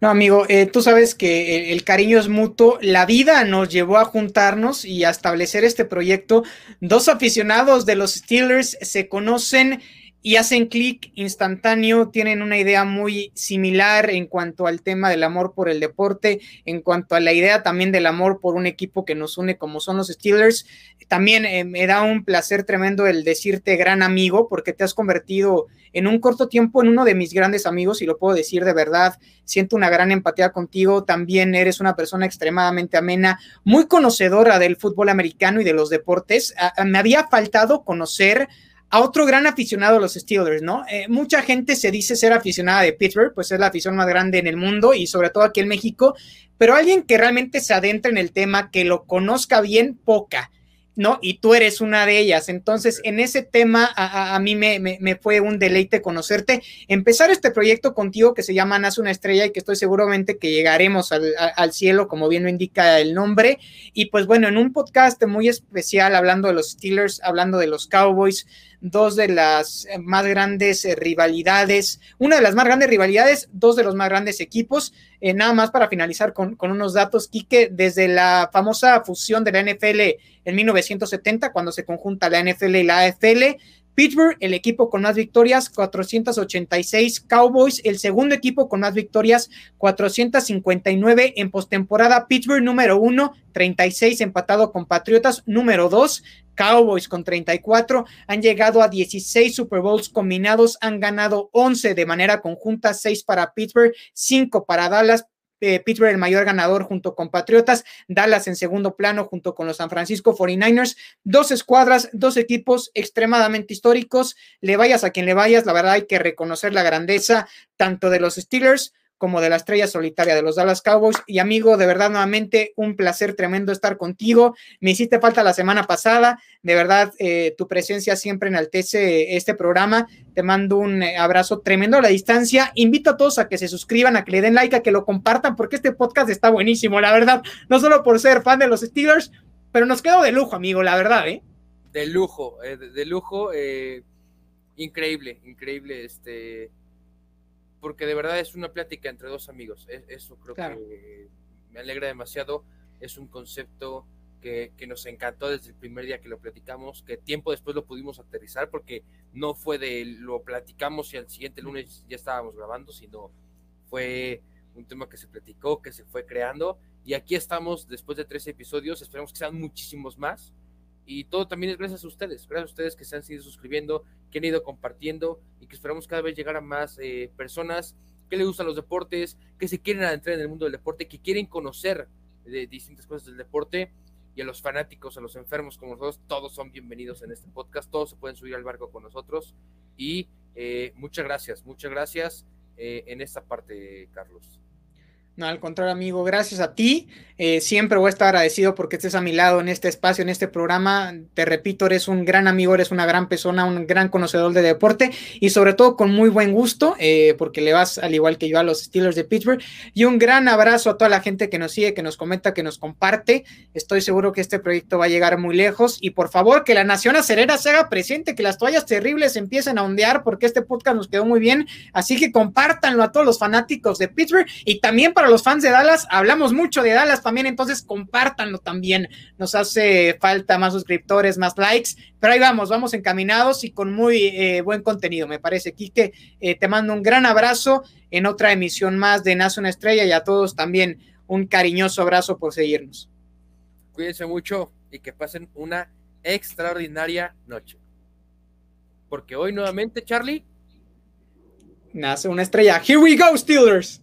No, amigo, eh, tú sabes que el, cariño es mutuo. La vida nos llevó a juntarnos y a establecer este proyecto. Dos aficionados de los Steelers se conocen y hacen clic instantáneo, tienen una idea muy similar en cuanto al tema del amor por el deporte, en cuanto a la idea también del amor por un equipo que nos une como son los Steelers. También eh, me da un placer tremendo el decirte gran amigo, porque te has convertido en un corto tiempo en uno de mis grandes amigos y lo puedo decir de verdad. Siento una gran empatía contigo. También eres una persona extremadamente amena, muy conocedora del fútbol americano y de los deportes. me había faltado conocer a otro gran aficionado a los Steelers, ¿no? Eh, mucha gente se dice ser aficionada de Pittsburgh, pues es la afición más grande en el mundo y sobre todo aquí en México, pero alguien que realmente se adentre en el tema, que lo conozca bien, poca. ¿no? Y tú eres una de ellas. Entonces, en ese tema, a, mí me, fue un deleite conocerte. Empezar este proyecto contigo que se llama Nace una estrella y que estoy seguramente que llegaremos al, al, cielo, como bien lo indica el nombre. Y pues bueno, en un podcast muy especial, hablando de los Steelers, hablando de los Cowboys, dos de las más grandes eh, rivalidades, una de las más grandes rivalidades, dos de los más grandes equipos. Eh, nada más para finalizar con, con unos datos, Quique, desde la famosa fusión de la NFL en 1970, cuando se conjunta la NFL y la AFL, Pittsburgh, el equipo con más victorias, 486. Cowboys, el segundo equipo con más victorias, 459 en postemporada. Pittsburgh número uno, 36 empatado con Patriotas. Número dos, Cowboys con 34. Han llegado a 16 Super Bowls combinados. Han ganado 11 de manera conjunta, 6 para Pittsburgh, 5 para Dallas. Eh, Pittsburgh el mayor ganador junto con Patriotas, Dallas en segundo plano junto con los San Francisco 49ers, dos escuadras, dos equipos extremadamente históricos, le vayas a quien le vayas, la verdad hay que reconocer la grandeza tanto de los Steelers como de la estrella solitaria de los Dallas Cowboys. Y amigo, de verdad, nuevamente, un placer tremendo estar contigo. Me hiciste falta la semana pasada. De verdad, eh, tu presencia siempre enaltece este programa. Te mando un eh, abrazo tremendo a la distancia. Invito a todos a que se suscriban, a que le den like, a que lo compartan, porque este podcast está buenísimo, la verdad. No solo por ser fan de los Steelers, pero nos quedó de lujo, amigo, la verdad, ¿eh? De lujo, eh, de, lujo. increíble, increíble. Este porque de verdad es una plática entre dos amigos. E, eso creo que me alegra demasiado. Es un concepto que, nos encantó desde el primer día que lo platicamos, que tiempo después lo pudimos aterrizar, porque no fue de lo platicamos y al siguiente lunes ya estábamos grabando, sino fue un tema que se platicó, que se fue creando. Y aquí estamos después de tres episodios, esperamos que sean muchísimos más. Y todo también es gracias a ustedes, gracias a ustedes que se han sido suscribiendo, que han ido compartiendo y que esperamos cada vez llegar a más eh, personas que les gustan los deportes, que se quieren adentrar en el mundo del deporte, que quieren conocer de distintas cosas del deporte y a los fanáticos, a los enfermos como nosotros, todos son bienvenidos en este podcast, todos se pueden subir al barco con nosotros y eh, muchas gracias, muchas gracias eh, en esta parte, Carlos. No, al contrario, amigo, gracias a ti. Eh, siempre voy a estar agradecido porque estés a mi lado en este espacio, en este programa. Te repito, eres un gran amigo, eres una gran persona, un gran conocedor de deporte y sobre todo con muy buen gusto, eh, porque le vas al igual que yo a los Steelers de Pittsburgh. Y un gran abrazo a toda la gente que nos sigue, que nos comenta, que nos comparte. Estoy seguro que este proyecto va a llegar muy lejos y por favor que la nación acerera se haga presente, que las toallas terribles empiecen a ondear porque este podcast nos quedó muy bien. Así que compártanlo a todos los fanáticos de Pittsburgh y también para los fans de Dallas, hablamos mucho de Dallas también, entonces compártanlo también. Nos hace falta más suscriptores, más likes, pero ahí vamos, vamos encaminados y con muy eh, buen contenido, me parece. Quique, eh, te mando un gran abrazo en otra emisión más de Nace una Estrella y a todos también un cariñoso abrazo por seguirnos. Cuídense mucho y que pasen una extraordinaria noche. Porque hoy nuevamente, Charlie. Nace una estrella. Here we go, Steelers.